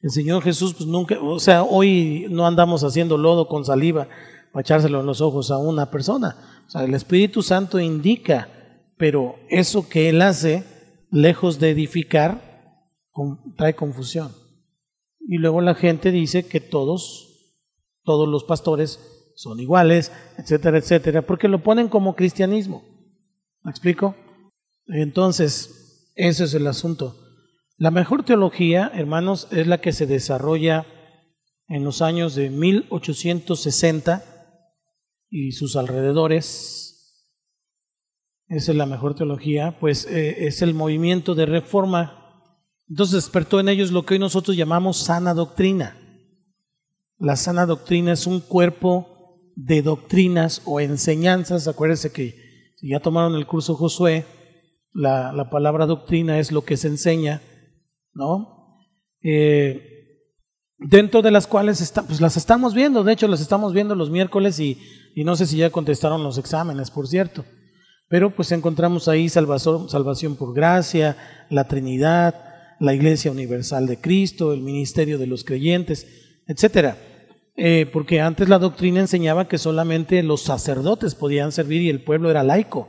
el Señor Jesús, pues nunca, o sea, hoy no andamos haciendo lodo con saliva para echárselo en los ojos a una persona. O sea, el Espíritu Santo indica, pero eso que Él hace, lejos de edificar, trae confusión. Y luego la gente dice que todos, todos los pastores son iguales, etcétera, etcétera, porque lo ponen como cristianismo. ¿Me explico? Entonces, ese es el asunto. La mejor teología, hermanos, es la que se desarrolla en los años de 1860 y sus alrededores. Esa es la mejor teología, pues eh, es el movimiento de reforma entonces despertó en ellos lo que hoy nosotros llamamos sana doctrina. La sana doctrina es un cuerpo de doctrinas o enseñanzas. Acuérdense que si ya tomaron el curso Josué, la, la palabra doctrina es lo que se enseña, ¿no? Eh, dentro de las cuales pues las estamos viendo, de hecho las estamos viendo los miércoles y, y no sé si ya contestaron los exámenes, por cierto. Pero pues encontramos ahí salvación, salvación por gracia, la Trinidad, la Iglesia Universal de Cristo, el ministerio de los creyentes, etcétera. Eh, porque antes la doctrina enseñaba que solamente los sacerdotes podían servir y el pueblo era laico.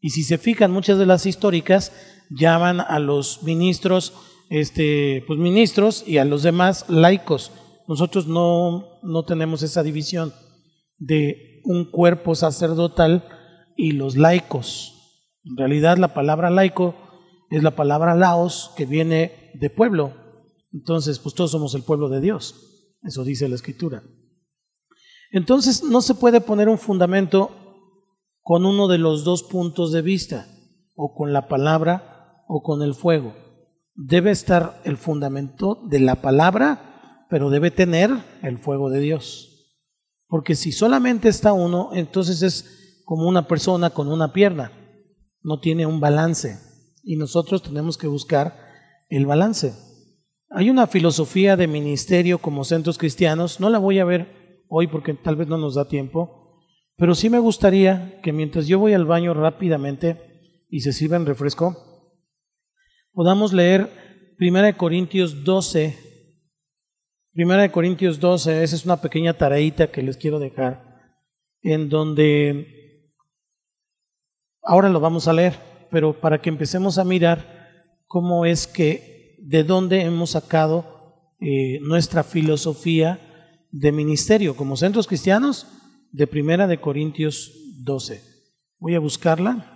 Y si se fijan, muchas de las históricas llaman a los ministros, este, pues ministros y a los demás laicos. Nosotros no, no tenemos esa división de un cuerpo sacerdotal y los laicos. En realidad la palabra laico es la palabra laos que viene de pueblo. Entonces, pues todos somos el pueblo de Dios. Eso dice la escritura. Entonces, no se puede poner un fundamento con uno de los dos puntos de vista, o con la palabra o con el fuego. Debe estar el fundamento de la palabra, pero debe tener el fuego de Dios. Porque si solamente está uno, entonces es como una persona con una pierna, no tiene un balance. Y nosotros tenemos que buscar el balance. Hay una filosofía de ministerio como centros cristianos, no la voy a ver hoy porque tal vez no nos da tiempo, pero sí me gustaría que mientras yo voy al baño rápidamente y se sirva en refresco, podamos leer 1 Corintios 12. 1 Corintios 12, esa es una pequeña tareita que les quiero dejar, en donde ahora lo vamos a leer, pero para que empecemos a mirar cómo es que, de dónde hemos sacado eh, nuestra filosofía de ministerio como centros cristianos de Primera de Corintios 12. Voy a buscarla.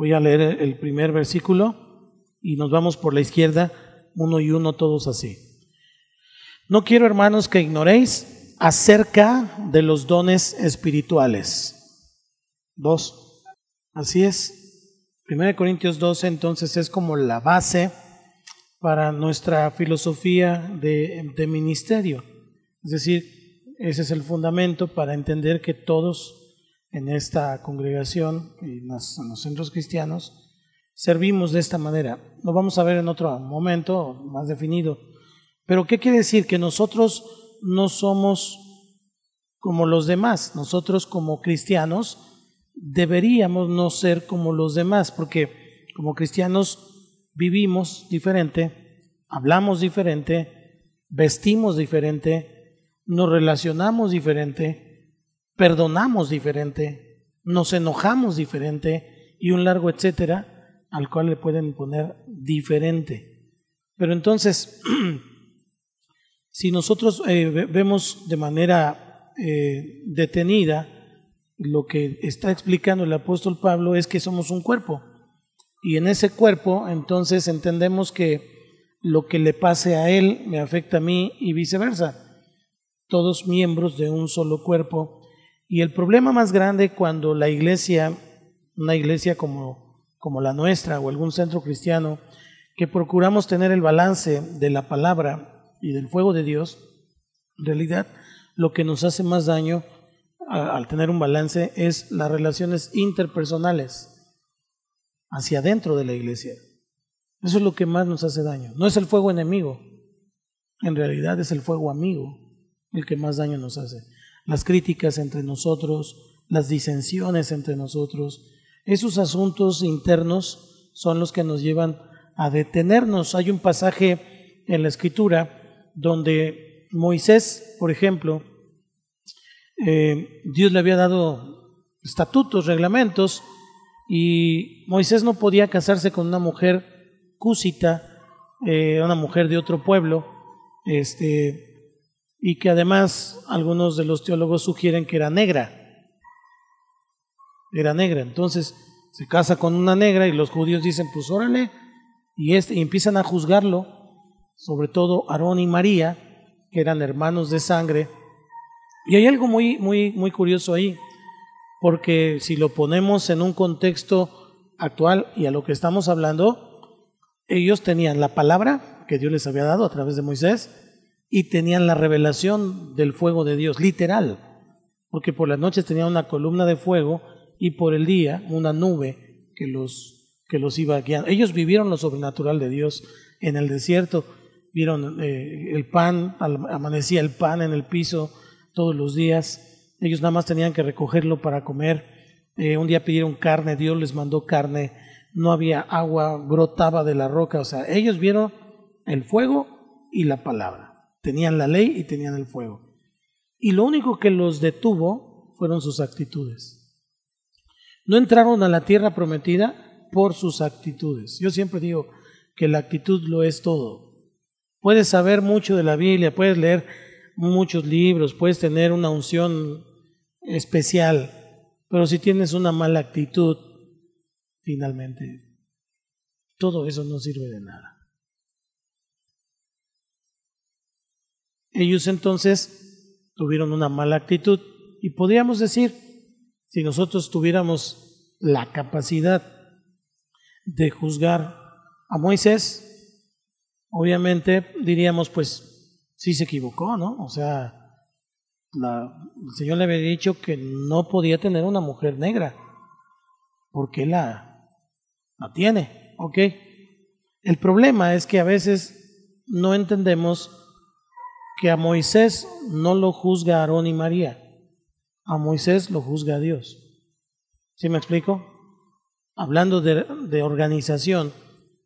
Voy a leer el primer versículo y nos vamos por la izquierda, uno y uno, todos así. No quiero, hermanos, que ignoréis acerca de los dones espirituales. Dos. Así es. 1 Corintios 12 entonces es como la base para nuestra filosofía de, de ministerio. Es decir, ese es el fundamento para entender que todos en esta congregación en los, en los centros cristianos servimos de esta manera. Lo vamos a ver en otro momento más definido. Pero ¿qué quiere decir? Que nosotros no somos como los demás. Nosotros como cristianos deberíamos no ser como los demás, porque como cristianos vivimos diferente, hablamos diferente, vestimos diferente, nos relacionamos diferente, perdonamos diferente, nos enojamos diferente y un largo etcétera al cual le pueden poner diferente. Pero entonces, *clears throat* si nosotros eh, vemos de manera eh, detenida, lo que está explicando el apóstol Pablo es que somos un cuerpo. Y en ese cuerpo, entonces entendemos que lo que le pase a él me afecta a mí y viceversa. Todos miembros de un solo cuerpo. Y el problema más grande cuando la iglesia, una iglesia como, como la nuestra o algún centro cristiano, que procuramos tener el balance de la palabra y del fuego de Dios, en realidad lo que nos hace más daño al tener un balance es las relaciones interpersonales hacia adentro de la iglesia. Eso es lo que más nos hace daño. No es el fuego enemigo, en realidad es el fuego amigo el que más daño nos hace. Las críticas entre nosotros, las disensiones entre nosotros, esos asuntos internos son los que nos llevan a detenernos. Hay un pasaje en la escritura donde Moisés, por ejemplo, eh, Dios le había dado estatutos, reglamentos, y Moisés no podía casarse con una mujer cúsita, eh, una mujer de otro pueblo, este, y que además algunos de los teólogos sugieren que era negra. Era negra. Entonces se casa con una negra y los judíos dicen, pues órale, y, este, y empiezan a juzgarlo, sobre todo Aarón y María, que eran hermanos de sangre, y hay algo muy, muy, muy curioso ahí, porque si lo ponemos en un contexto actual y a lo que estamos hablando, ellos tenían la palabra que Dios les había dado a través de Moisés y tenían la revelación del fuego de Dios, literal, porque por las noches tenían una columna de fuego y por el día una nube que los, que los iba guiando. Ellos vivieron lo sobrenatural de Dios en el desierto, vieron eh, el pan, amanecía el pan en el piso, todos los días. Ellos nada más tenían que recogerlo para comer. Eh, un día pidieron carne, Dios les mandó carne. No había agua, brotaba de la roca. O sea, ellos vieron el fuego y la palabra. Tenían la ley y tenían el fuego. Y lo único que los detuvo fueron sus actitudes. No entraron a la tierra prometida por sus actitudes. Yo siempre digo que la actitud lo es todo. Puedes saber mucho de la Biblia, puedes leer muchos libros, puedes tener una unción especial, pero si tienes una mala actitud, finalmente, todo eso no sirve de nada. Ellos entonces tuvieron una mala actitud y podríamos decir, si nosotros tuviéramos la capacidad de juzgar a Moisés, obviamente diríamos, pues sí se equivocó, ¿no? O sea, el Señor le había dicho que no podía tener una mujer negra, porque la, la tiene, ¿ok? El problema es que a veces no entendemos que a Moisés no lo juzga Aarón y María, a Moisés lo juzga Dios. ¿Sí me explico? Hablando de, de organización,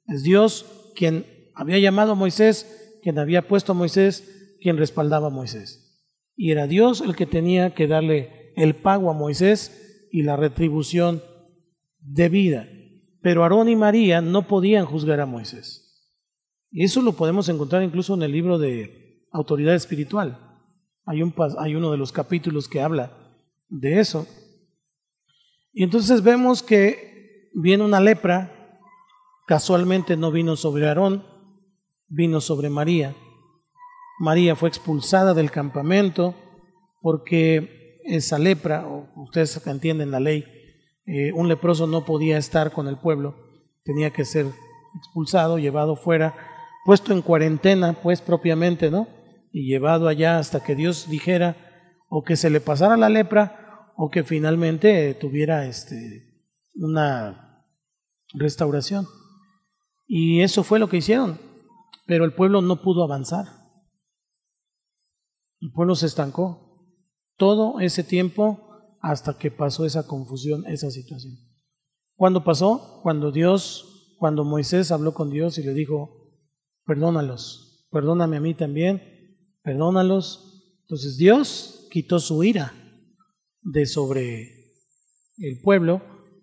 es Dios quien había llamado a Moisés, quien había puesto a Moisés, quien respaldaba a Moisés. Y era Dios el que tenía que darle el pago a Moisés y la retribución debida. Pero Aarón y María no podían juzgar a Moisés. Y eso lo podemos encontrar incluso en el libro de Autoridad Espiritual. Hay, un, hay uno de los capítulos que habla de eso. Y entonces vemos que viene una lepra, casualmente no vino sobre Aarón, vino sobre María. María fue expulsada del campamento porque esa lepra, ustedes entienden la ley, eh, un leproso no podía estar con el pueblo, tenía que ser expulsado, llevado fuera, puesto en cuarentena, pues propiamente, ¿no? Y llevado allá hasta que Dios dijera o que se le pasara la lepra o que finalmente tuviera este, una restauración. Y eso fue lo que hicieron, pero el pueblo no pudo avanzar. El pueblo se estancó todo ese tiempo hasta que pasó esa confusión, esa situación. ¿Cuándo pasó? Cuando Dios, cuando Moisés habló con Dios y le dijo, perdónalos, perdóname a mí también, perdónalos. Entonces Dios quitó su ira de sobre el pueblo,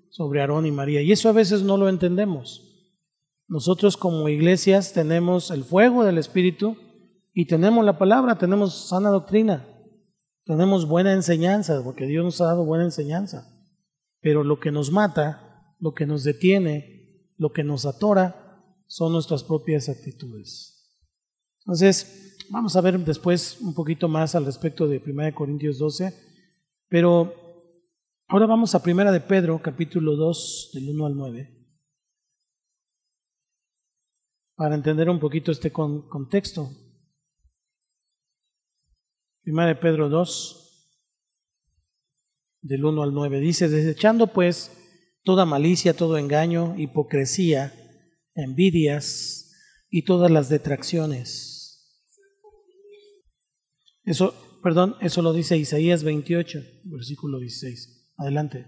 sobre Aarón y María. Y eso a veces no lo entendemos. Nosotros como iglesias tenemos el fuego del Espíritu, y tenemos la palabra, tenemos sana doctrina, tenemos buena enseñanza, porque Dios nos ha dado buena enseñanza. Pero lo que nos mata, lo que nos detiene, lo que nos atora, son nuestras propias actitudes. Entonces, vamos a ver después un poquito más al respecto de 1 Corintios 12, pero ahora vamos a 1 de Pedro, capítulo 2, del 1 al 9, para entender un poquito este contexto. Primera de Pedro 2, del 1 al 9, dice, desechando pues toda malicia, todo engaño, hipocresía, envidias y todas las detracciones. Eso, perdón, eso lo dice Isaías 28, versículo 16. Adelante.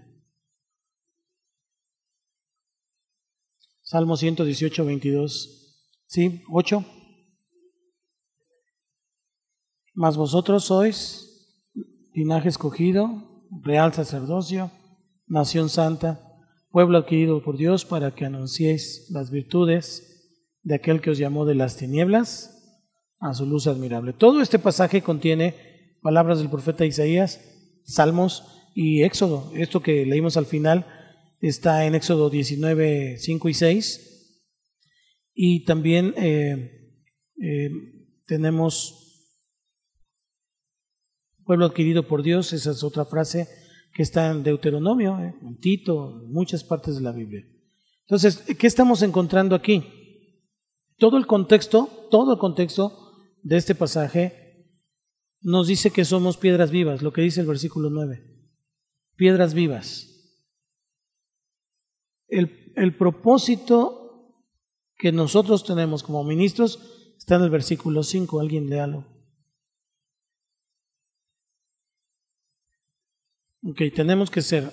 Salmo 118, 22. ¿Sí? 8. Mas vosotros sois linaje escogido, real sacerdocio, nación santa, pueblo adquirido por Dios para que anunciéis las virtudes de aquel que os llamó de las tinieblas a su luz admirable. Todo este pasaje contiene palabras del profeta Isaías, Salmos y Éxodo. Esto que leímos al final está en Éxodo 19, 5 y 6. Y también eh, eh, tenemos Pueblo adquirido por Dios, esa es otra frase que está en Deuteronomio, eh, en Tito, en muchas partes de la Biblia. Entonces, ¿qué estamos encontrando aquí? Todo el contexto, todo el contexto de este pasaje nos dice que somos piedras vivas, lo que dice el versículo 9. Piedras vivas. El, el propósito que nosotros tenemos como ministros está en el versículo 5, alguien léalo. Ok, tenemos que ser,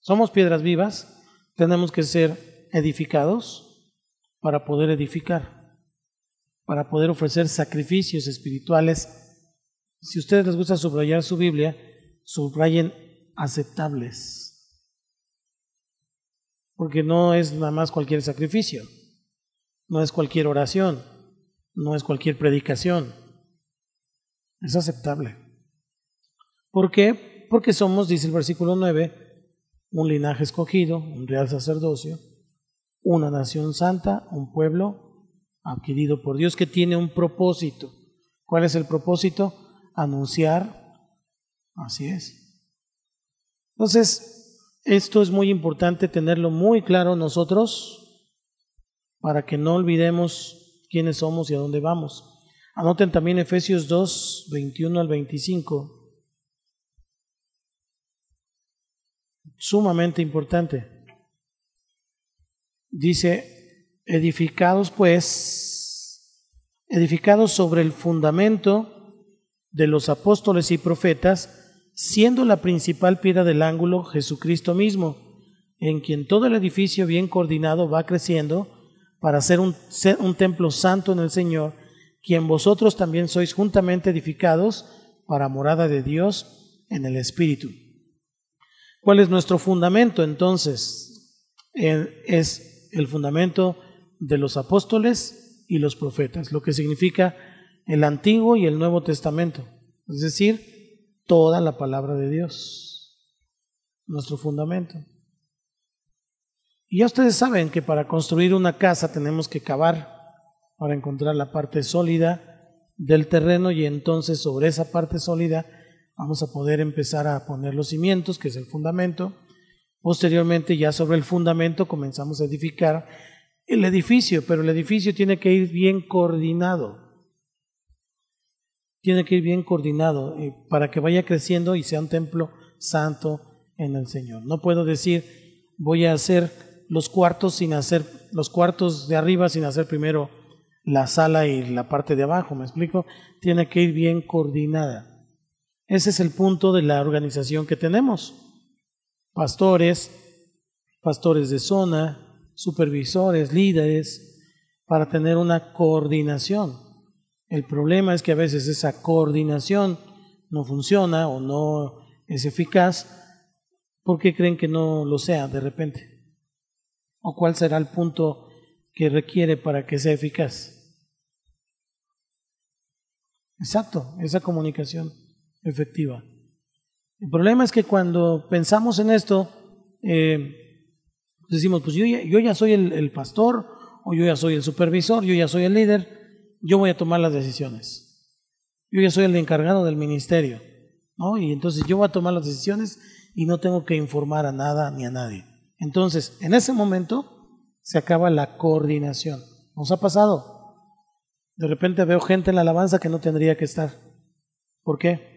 somos piedras vivas, tenemos que ser edificados para poder edificar. Para poder ofrecer sacrificios espirituales. Si a ustedes les gusta subrayar su Biblia, subrayen aceptables. Porque no es nada más cualquier sacrificio, no es cualquier oración, no es cualquier predicación. Es aceptable. ¿Por qué? Porque somos, dice el versículo 9, un linaje escogido, un real sacerdocio, una nación santa, un pueblo adquirido por Dios que tiene un propósito. ¿Cuál es el propósito? Anunciar. Así es. Entonces, esto es muy importante tenerlo muy claro nosotros para que no olvidemos quiénes somos y a dónde vamos. Anoten también Efesios 2, 21 al 25. Sumamente importante. Dice, edificados pues, edificados sobre el fundamento de los apóstoles y profetas, siendo la principal piedra del ángulo Jesucristo mismo, en quien todo el edificio bien coordinado va creciendo para ser un, ser un templo santo en el Señor, quien vosotros también sois juntamente edificados para morada de Dios en el Espíritu. ¿Cuál es nuestro fundamento entonces? Es el fundamento de los apóstoles y los profetas, lo que significa el Antiguo y el Nuevo Testamento, es decir, toda la palabra de Dios, nuestro fundamento. Y ya ustedes saben que para construir una casa tenemos que cavar para encontrar la parte sólida del terreno y entonces sobre esa parte sólida vamos a poder empezar a poner los cimientos, que es el fundamento. Posteriormente, ya sobre el fundamento, comenzamos a edificar el edificio, pero el edificio tiene que ir bien coordinado. Tiene que ir bien coordinado eh, para que vaya creciendo y sea un templo santo en el Señor. No puedo decir, voy a hacer los cuartos sin hacer, los cuartos de arriba sin hacer primero la sala y la parte de abajo, ¿me explico? Tiene que ir bien coordinada. Ese es el punto de la organización que tenemos. Pastores, pastores de zona, supervisores, líderes, para tener una coordinación. El problema es que a veces esa coordinación no funciona o no es eficaz porque creen que no lo sea de repente. ¿O cuál será el punto que requiere para que sea eficaz? Exacto, esa comunicación efectiva. El problema es que cuando pensamos en esto, eh, decimos, pues yo ya, soy el, pastor, o yo ya soy el supervisor, yo ya soy el líder, yo voy a tomar las decisiones. Yo ya soy el encargado del ministerio, ¿no? Y entonces yo voy a tomar las decisiones y no tengo que informar a nada ni a nadie. Entonces, en ese momento se acaba la coordinación. ¿Nos ha pasado? De repente veo gente en la alabanza que no tendría que estar. ¿Por qué?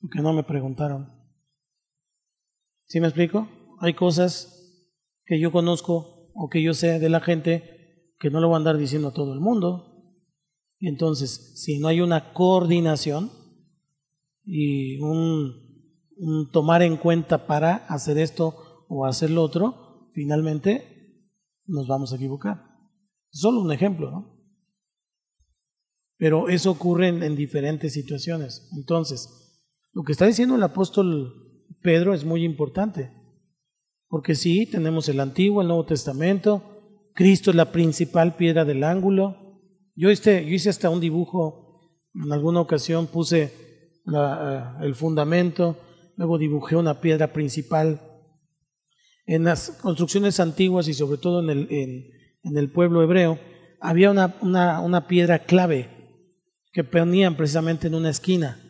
Porque no me preguntaron. ¿Sí me explico? Hay cosas que yo conozco o que yo sé de la gente que no lo voy a andar diciendo a todo el mundo. Entonces, si no hay una coordinación y un tomar en cuenta para hacer esto o hacer lo otro, finalmente nos vamos a equivocar. Solo un ejemplo, ¿no? Pero eso ocurre en, diferentes situaciones. Entonces, lo que está diciendo el apóstol Pedro es muy importante. Porque sí, tenemos el Antiguo, el Nuevo Testamento. Cristo es la principal piedra del ángulo. Yo, yo hice hasta un dibujo, en alguna ocasión puse la, el fundamento, luego dibujé una piedra principal en las construcciones antiguas y sobre todo en el, en, el pueblo hebreo, había una, una, una, piedra clave que ponían precisamente en una esquina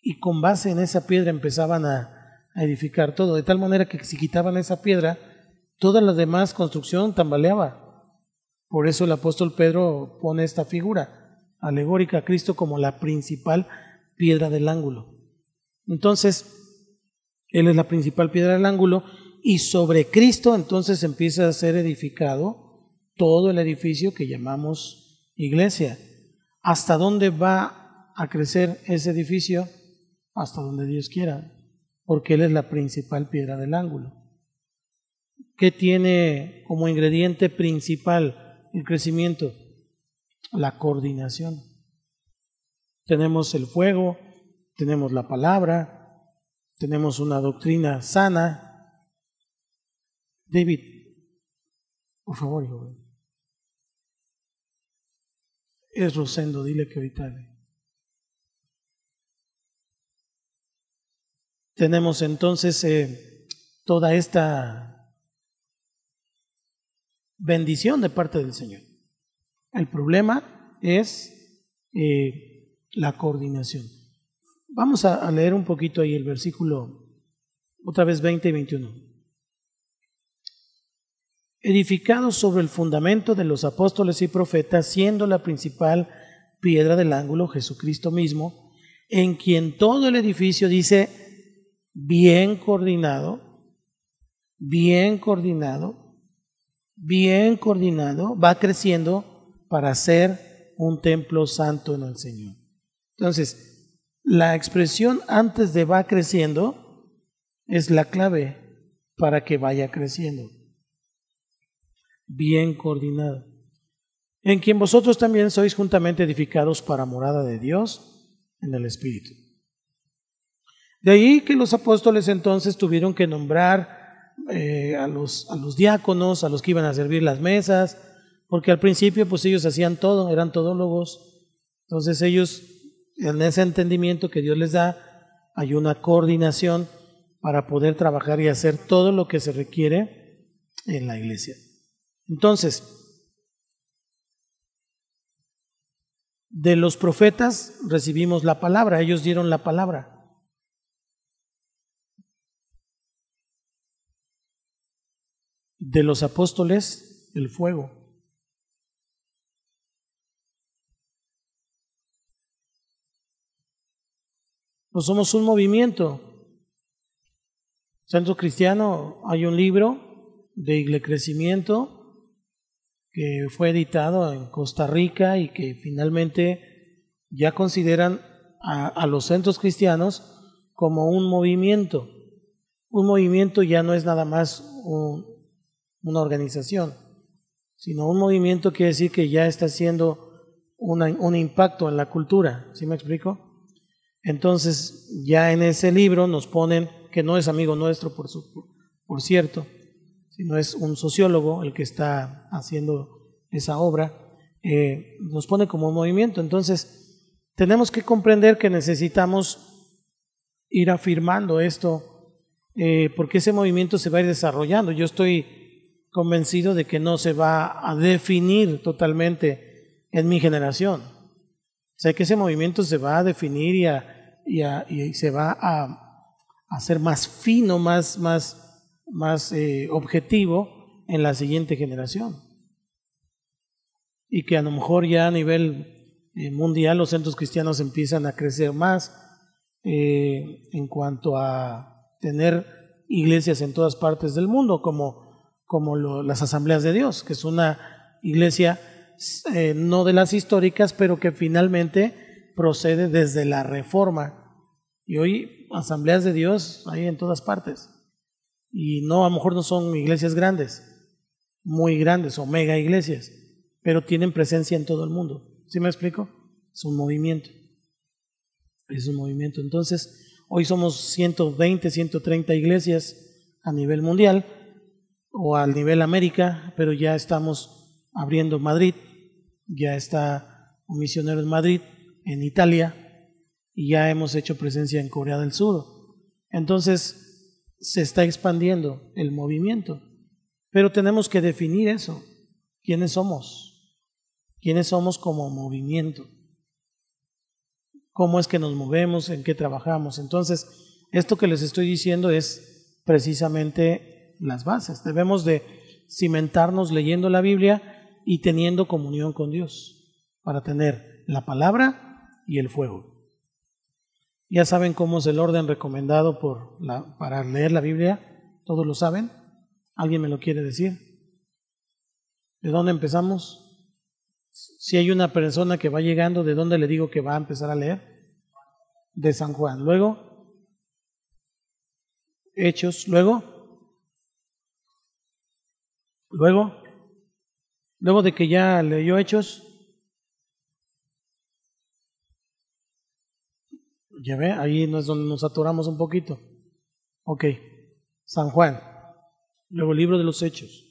y con base en esa piedra empezaban a, edificar todo, de tal manera que si quitaban esa piedra, toda la demás construcción tambaleaba. Por eso el apóstol Pedro pone esta figura alegórica a Cristo como la principal piedra del ángulo. Entonces, Él es la principal piedra del ángulo y sobre Cristo entonces empieza a ser edificado todo el edificio que llamamos iglesia. ¿Hasta dónde va a crecer ese edificio? Hasta donde Dios quiera, porque Él es la principal piedra del ángulo. ¿Qué tiene como ingrediente principal el crecimiento? La coordinación. Tenemos el fuego, tenemos la palabra, tenemos una doctrina sana. David, por favor, hijo. Es Rosendo, dile que ahorita. Tenemos entonces eh, toda esta bendición de parte del Señor. El problema es eh, la coordinación. Vamos a, leer un poquito ahí el versículo, otra vez 20 y 21. Edificado sobre el fundamento de los apóstoles y profetas, siendo la principal piedra del ángulo Jesucristo mismo, en quien todo el edificio dice bien coordinado, bien coordinado, bien coordinado, va creciendo para ser un templo santo en el Señor. Entonces, la expresión antes de va creciendo es la clave para que vaya creciendo. Bien coordinado. En quien vosotros también sois juntamente edificados para morada de Dios en el Espíritu. De ahí que los apóstoles entonces tuvieron que nombrar eh, a, los, a los diáconos, a los que iban a servir las mesas, porque al principio pues ellos hacían todo, eran todólogos. Entonces ellos, en ese entendimiento que Dios les da, hay una coordinación para poder trabajar y hacer todo lo que se requiere en la iglesia. Entonces, de los profetas recibimos la palabra, ellos dieron la palabra. De los apóstoles el fuego. Somos un movimiento. Centro Cristiano, hay un libro de Igle Crecimiento que fue editado en Costa Rica y que finalmente ya consideran a, a los centros cristianos como un movimiento. Un movimiento ya no es nada más un, una organización, sino un movimiento quiere decir que ya está haciendo un impacto en la cultura, ¿sí me explico? Entonces, ya en ese libro nos ponen, que no es amigo nuestro, por, por cierto, sino es un sociólogo el que está haciendo esa obra, eh, nos pone como un movimiento. Entonces, tenemos que comprender que necesitamos ir afirmando esto, eh, porque ese movimiento se va a ir desarrollando. Yo estoy convencido de que no se va a definir totalmente en mi generación. O sea que ese movimiento se va a definir y, y, se va a hacer más fino, más, más, más eh, objetivo en la siguiente generación. Y que a lo mejor ya a nivel eh, mundial los centros cristianos empiezan a crecer más eh, en cuanto a tener iglesias en todas partes del mundo, como como las asambleas de Dios, que es una iglesia eh, no de las históricas, pero que finalmente procede desde la reforma. Y hoy asambleas de Dios hay en todas partes. Y no, a lo mejor no son iglesias grandes, muy grandes o mega iglesias, pero tienen presencia en todo el mundo. ¿Sí me explico? Es un movimiento. Es un movimiento. Entonces, hoy somos 120, 130 iglesias a nivel mundial o al nivel América, pero ya estamos abriendo Madrid, ya está un misionero en Madrid, en Italia, y ya hemos hecho presencia en Corea del Sur. Entonces se está expandiendo el movimiento, pero tenemos que definir eso. ¿Quiénes somos? ¿Quiénes somos como movimiento? ¿Cómo es que nos movemos? ¿En qué trabajamos? Entonces, esto que les estoy diciendo es precisamente las bases. Debemos de cimentarnos leyendo la Biblia y teniendo comunión con Dios para tener la palabra y el fuego. Ya saben cómo es el orden recomendado por la, para leer la Biblia. ¿Todos lo saben? ¿Alguien me lo quiere decir? ¿De dónde empezamos? Si hay una persona que va llegando, ¿de dónde le digo que va a empezar a leer? De San Juan. Luego, Hechos. Luego, Luego, luego de que ya leyó Hechos, ya ve, ahí no es donde nos atoramos un poquito. Ok, San Juan, luego libro de los Hechos,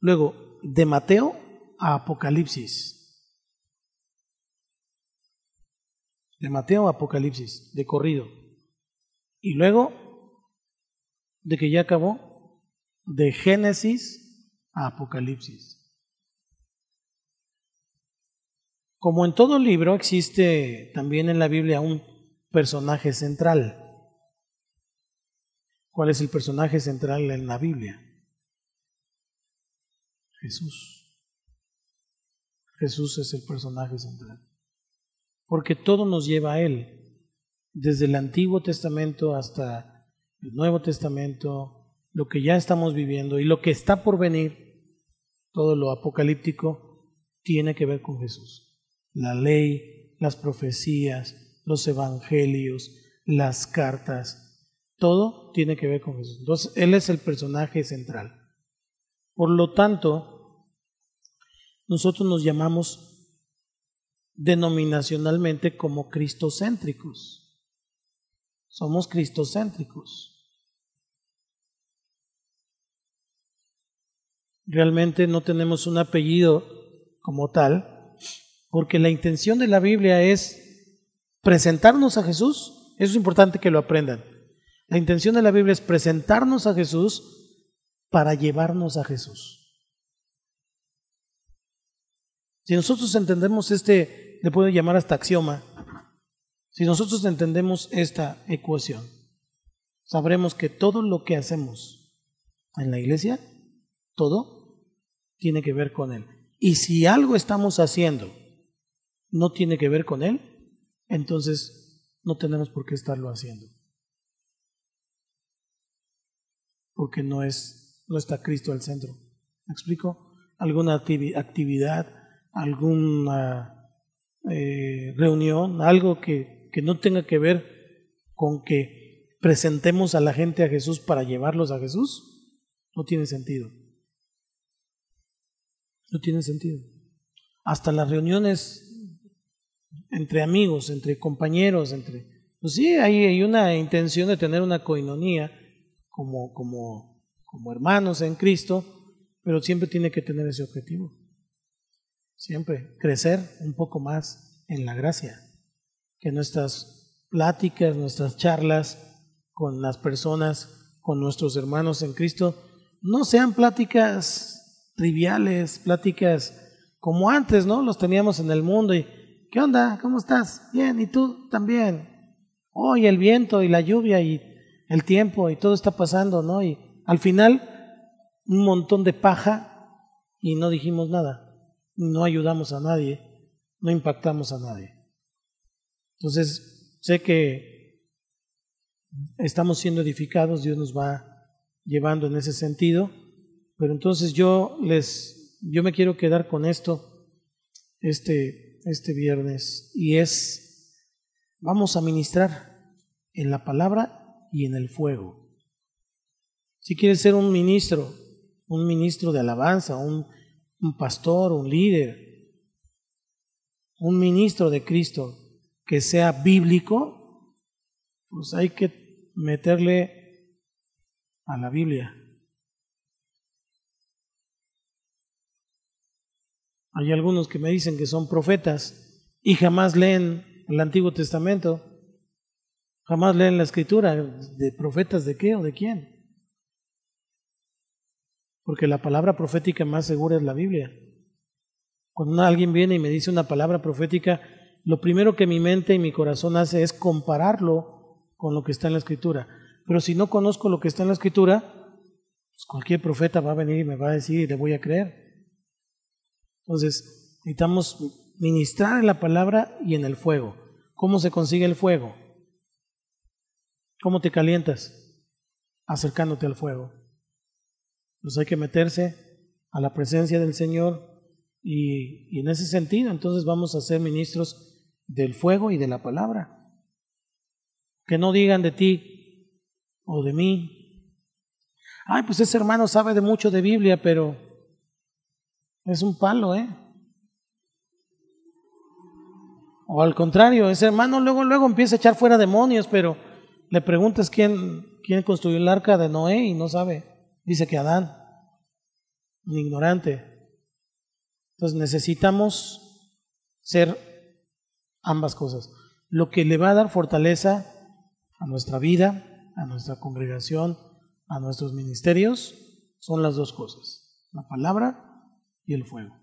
luego de Mateo a Apocalipsis. De Mateo a Apocalipsis, de corrido. Y luego, de que ya acabó, de Génesis Apocalipsis. Como en todo libro existe también en la Biblia un personaje central. ¿Cuál es el personaje central en la Biblia? Jesús. Jesús es el personaje central. Porque todo nos lleva a Él. Desde el Antiguo Testamento hasta el Nuevo Testamento, lo que ya estamos viviendo y lo que está por venir, todo lo apocalíptico, tiene que ver con Jesús. La ley, las profecías, los evangelios, las cartas, todo tiene que ver con Jesús. Entonces, Él es el personaje central. Por lo tanto, nosotros nos llamamos denominacionalmente como cristocéntricos. Somos cristocéntricos. Realmente no tenemos un apellido como tal, porque la intención de la Biblia es presentarnos a Jesús, eso es importante que lo aprendan. La intención de la Biblia es presentarnos a Jesús para llevarnos a Jesús. Si nosotros entendemos este, le puedo llamar hasta axioma, si nosotros entendemos esta ecuación, sabremos que todo lo que hacemos en la iglesia, todo tiene que ver con Él. Y si algo estamos haciendo no tiene que ver con Él, entonces no tenemos por qué estarlo haciendo. Porque no es no está Cristo al centro. ¿Me explico? Alguna actividad, alguna eh, reunión, algo que, que no tenga que ver con que presentemos a la gente a Jesús para llevarlos a Jesús, no tiene sentido. No tiene sentido. Hasta las reuniones entre amigos, entre compañeros, entre... Pues sí, hay, hay una intención de tener una coinonía como, como, como hermanos en Cristo, pero siempre tiene que tener ese objetivo. Siempre crecer un poco más en la gracia. Que nuestras pláticas, nuestras charlas con las personas, con nuestros hermanos en Cristo, no sean pláticas triviales, pláticas como antes, ¿no? Los teníamos en el mundo y ¿qué onda? ¿Cómo estás? Bien, ¿y tú también? Hoy el viento y la lluvia y el tiempo y todo está pasando, ¿no? Y al final un montón de paja y no dijimos nada, no ayudamos a nadie, no impactamos a nadie. Entonces, sé que estamos siendo edificados, Dios nos va llevando en ese sentido, pero entonces yo les, yo me quiero quedar con esto, este este viernes y es, vamos a ministrar en la palabra y en el fuego. Si quieres ser un ministro, un ministro de alabanza, un, un pastor, un líder, un ministro de Cristo que sea bíblico, pues hay que meterle a la Biblia. Hay algunos que me dicen que son profetas y jamás leen el Antiguo Testamento, jamás leen la escritura. ¿De profetas de qué o de quién? Porque la palabra profética más segura es la Biblia. Cuando alguien viene y me dice una palabra profética, lo primero que mi mente y mi corazón hace es compararlo con lo que está en la escritura. Pero si no conozco lo que está en la escritura, pues cualquier profeta va a venir y me va a decir y le voy a creer. Entonces, necesitamos ministrar en la palabra y en el fuego. ¿Cómo se consigue el fuego? ¿Cómo te calientas? Acercándote al fuego. Pues hay que meterse a la presencia del Señor y, y en ese sentido entonces vamos a ser ministros del fuego y de la palabra. Que no digan de ti o de mí, ay, pues ese hermano sabe de mucho de Biblia, pero Es un palo, ¿eh? O al contrario, ese hermano luego, luego empieza a echar fuera demonios, pero le preguntas quién, quién construyó el arca de Noé y no sabe. Dice que Adán, un ignorante. Entonces necesitamos ser ambas cosas. Lo que le va a dar fortaleza a nuestra vida, a nuestra congregación, a nuestros ministerios, son las dos cosas, la palabra y el fuego.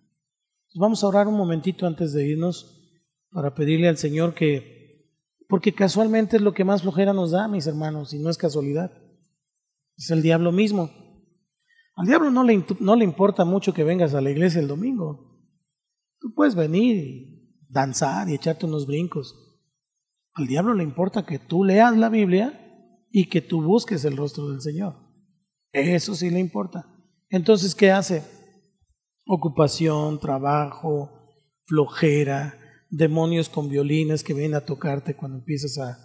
vamos a orar un momentito antes de irnos para pedirle al Señor que, porque casualmente es lo que más flojera nos da, mis hermanos, y no es casualidad, es el diablo mismo. Al diablo no le, no le importa mucho que vengas a la iglesia el domingo. Tú puedes venir y danzar y echarte unos brincos. Al diablo le importa que tú leas la Biblia y que tú busques el rostro del Señor. Eso sí le importa. Entonces, ¿qué hace? Ocupación, trabajo, flojera, demonios con violines que vienen a tocarte cuando empiezas a,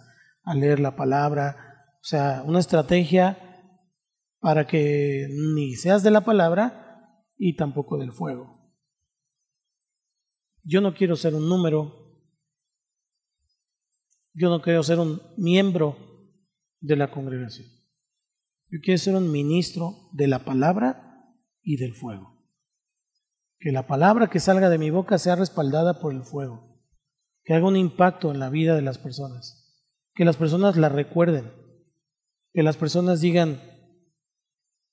a leer la palabra. O sea, una estrategia para que ni seas de la palabra y tampoco del fuego. Yo no quiero ser un número, yo no quiero ser un miembro de la congregación. Yo quiero ser un ministro de la palabra y del fuego. Que la palabra que salga de mi boca sea respaldada por el fuego. Que haga un impacto en la vida de las personas. Que las personas la recuerden. Que las personas digan,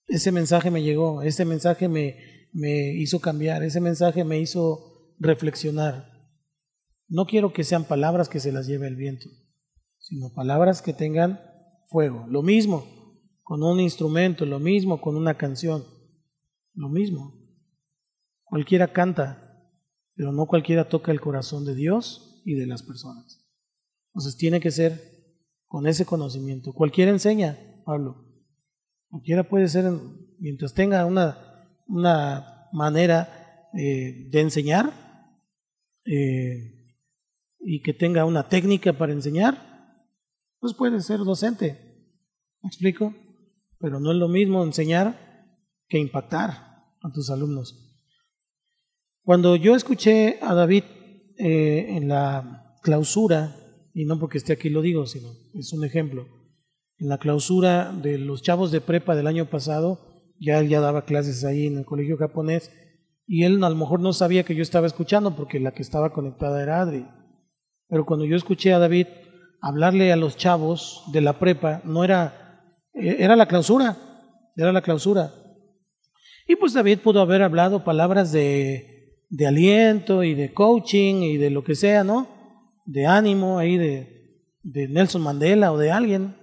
ese mensaje me llegó, ese mensaje me, me hizo cambiar, ese mensaje me hizo reflexionar. No quiero que sean palabras que se las lleve el viento, sino palabras que tengan fuego. Lo mismo con un instrumento, lo mismo con una canción, lo mismo. Cualquiera canta, pero no cualquiera toca el corazón de Dios y de las personas. Entonces tiene que ser con ese conocimiento. Cualquiera enseña, Pablo. Cualquiera puede ser, mientras tenga una, una manera eh, de enseñar eh, y que tenga una técnica para enseñar, pues puedes ser docente. ¿Me explico? Pero no es lo mismo enseñar que impactar a tus alumnos. Cuando yo escuché a David eh, en la clausura, y no porque esté aquí lo digo, sino es un ejemplo, en la clausura de los chavos de prepa del año pasado, ya él ya daba clases ahí en el colegio japonés, y él a lo mejor no sabía que yo estaba escuchando porque la que estaba conectada era Adri. Pero cuando yo escuché a David hablarle a los chavos de la prepa, no era, eh, era la clausura, era la clausura. Y pues David pudo haber hablado palabras de, de aliento y de coaching y de lo que sea, ¿no? De ánimo ahí de, de Nelson Mandela o de alguien.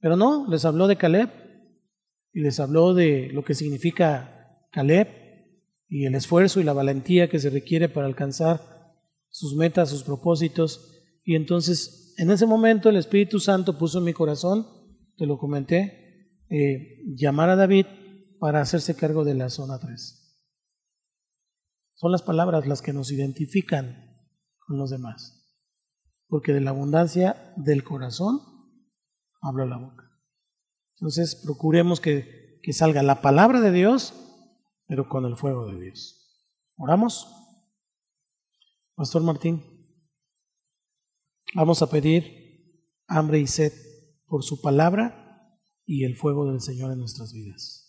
Pero no, les habló de Caleb y les habló de lo que significa Caleb y el esfuerzo y la valentía que se requiere para alcanzar sus metas, sus propósitos. Y entonces en ese momento el Espíritu Santo puso en mi corazón, te lo comenté, eh, llamar a David para hacerse cargo de la zona 3. Son las palabras las que nos identifican con los demás. Porque de la abundancia del corazón habla la boca. Entonces procuremos que, que salga la palabra de Dios, pero con el fuego de Dios. ¿Oramos? Pastor Martín. Vamos a pedir hambre y sed por su palabra y el fuego del Señor en nuestras vidas.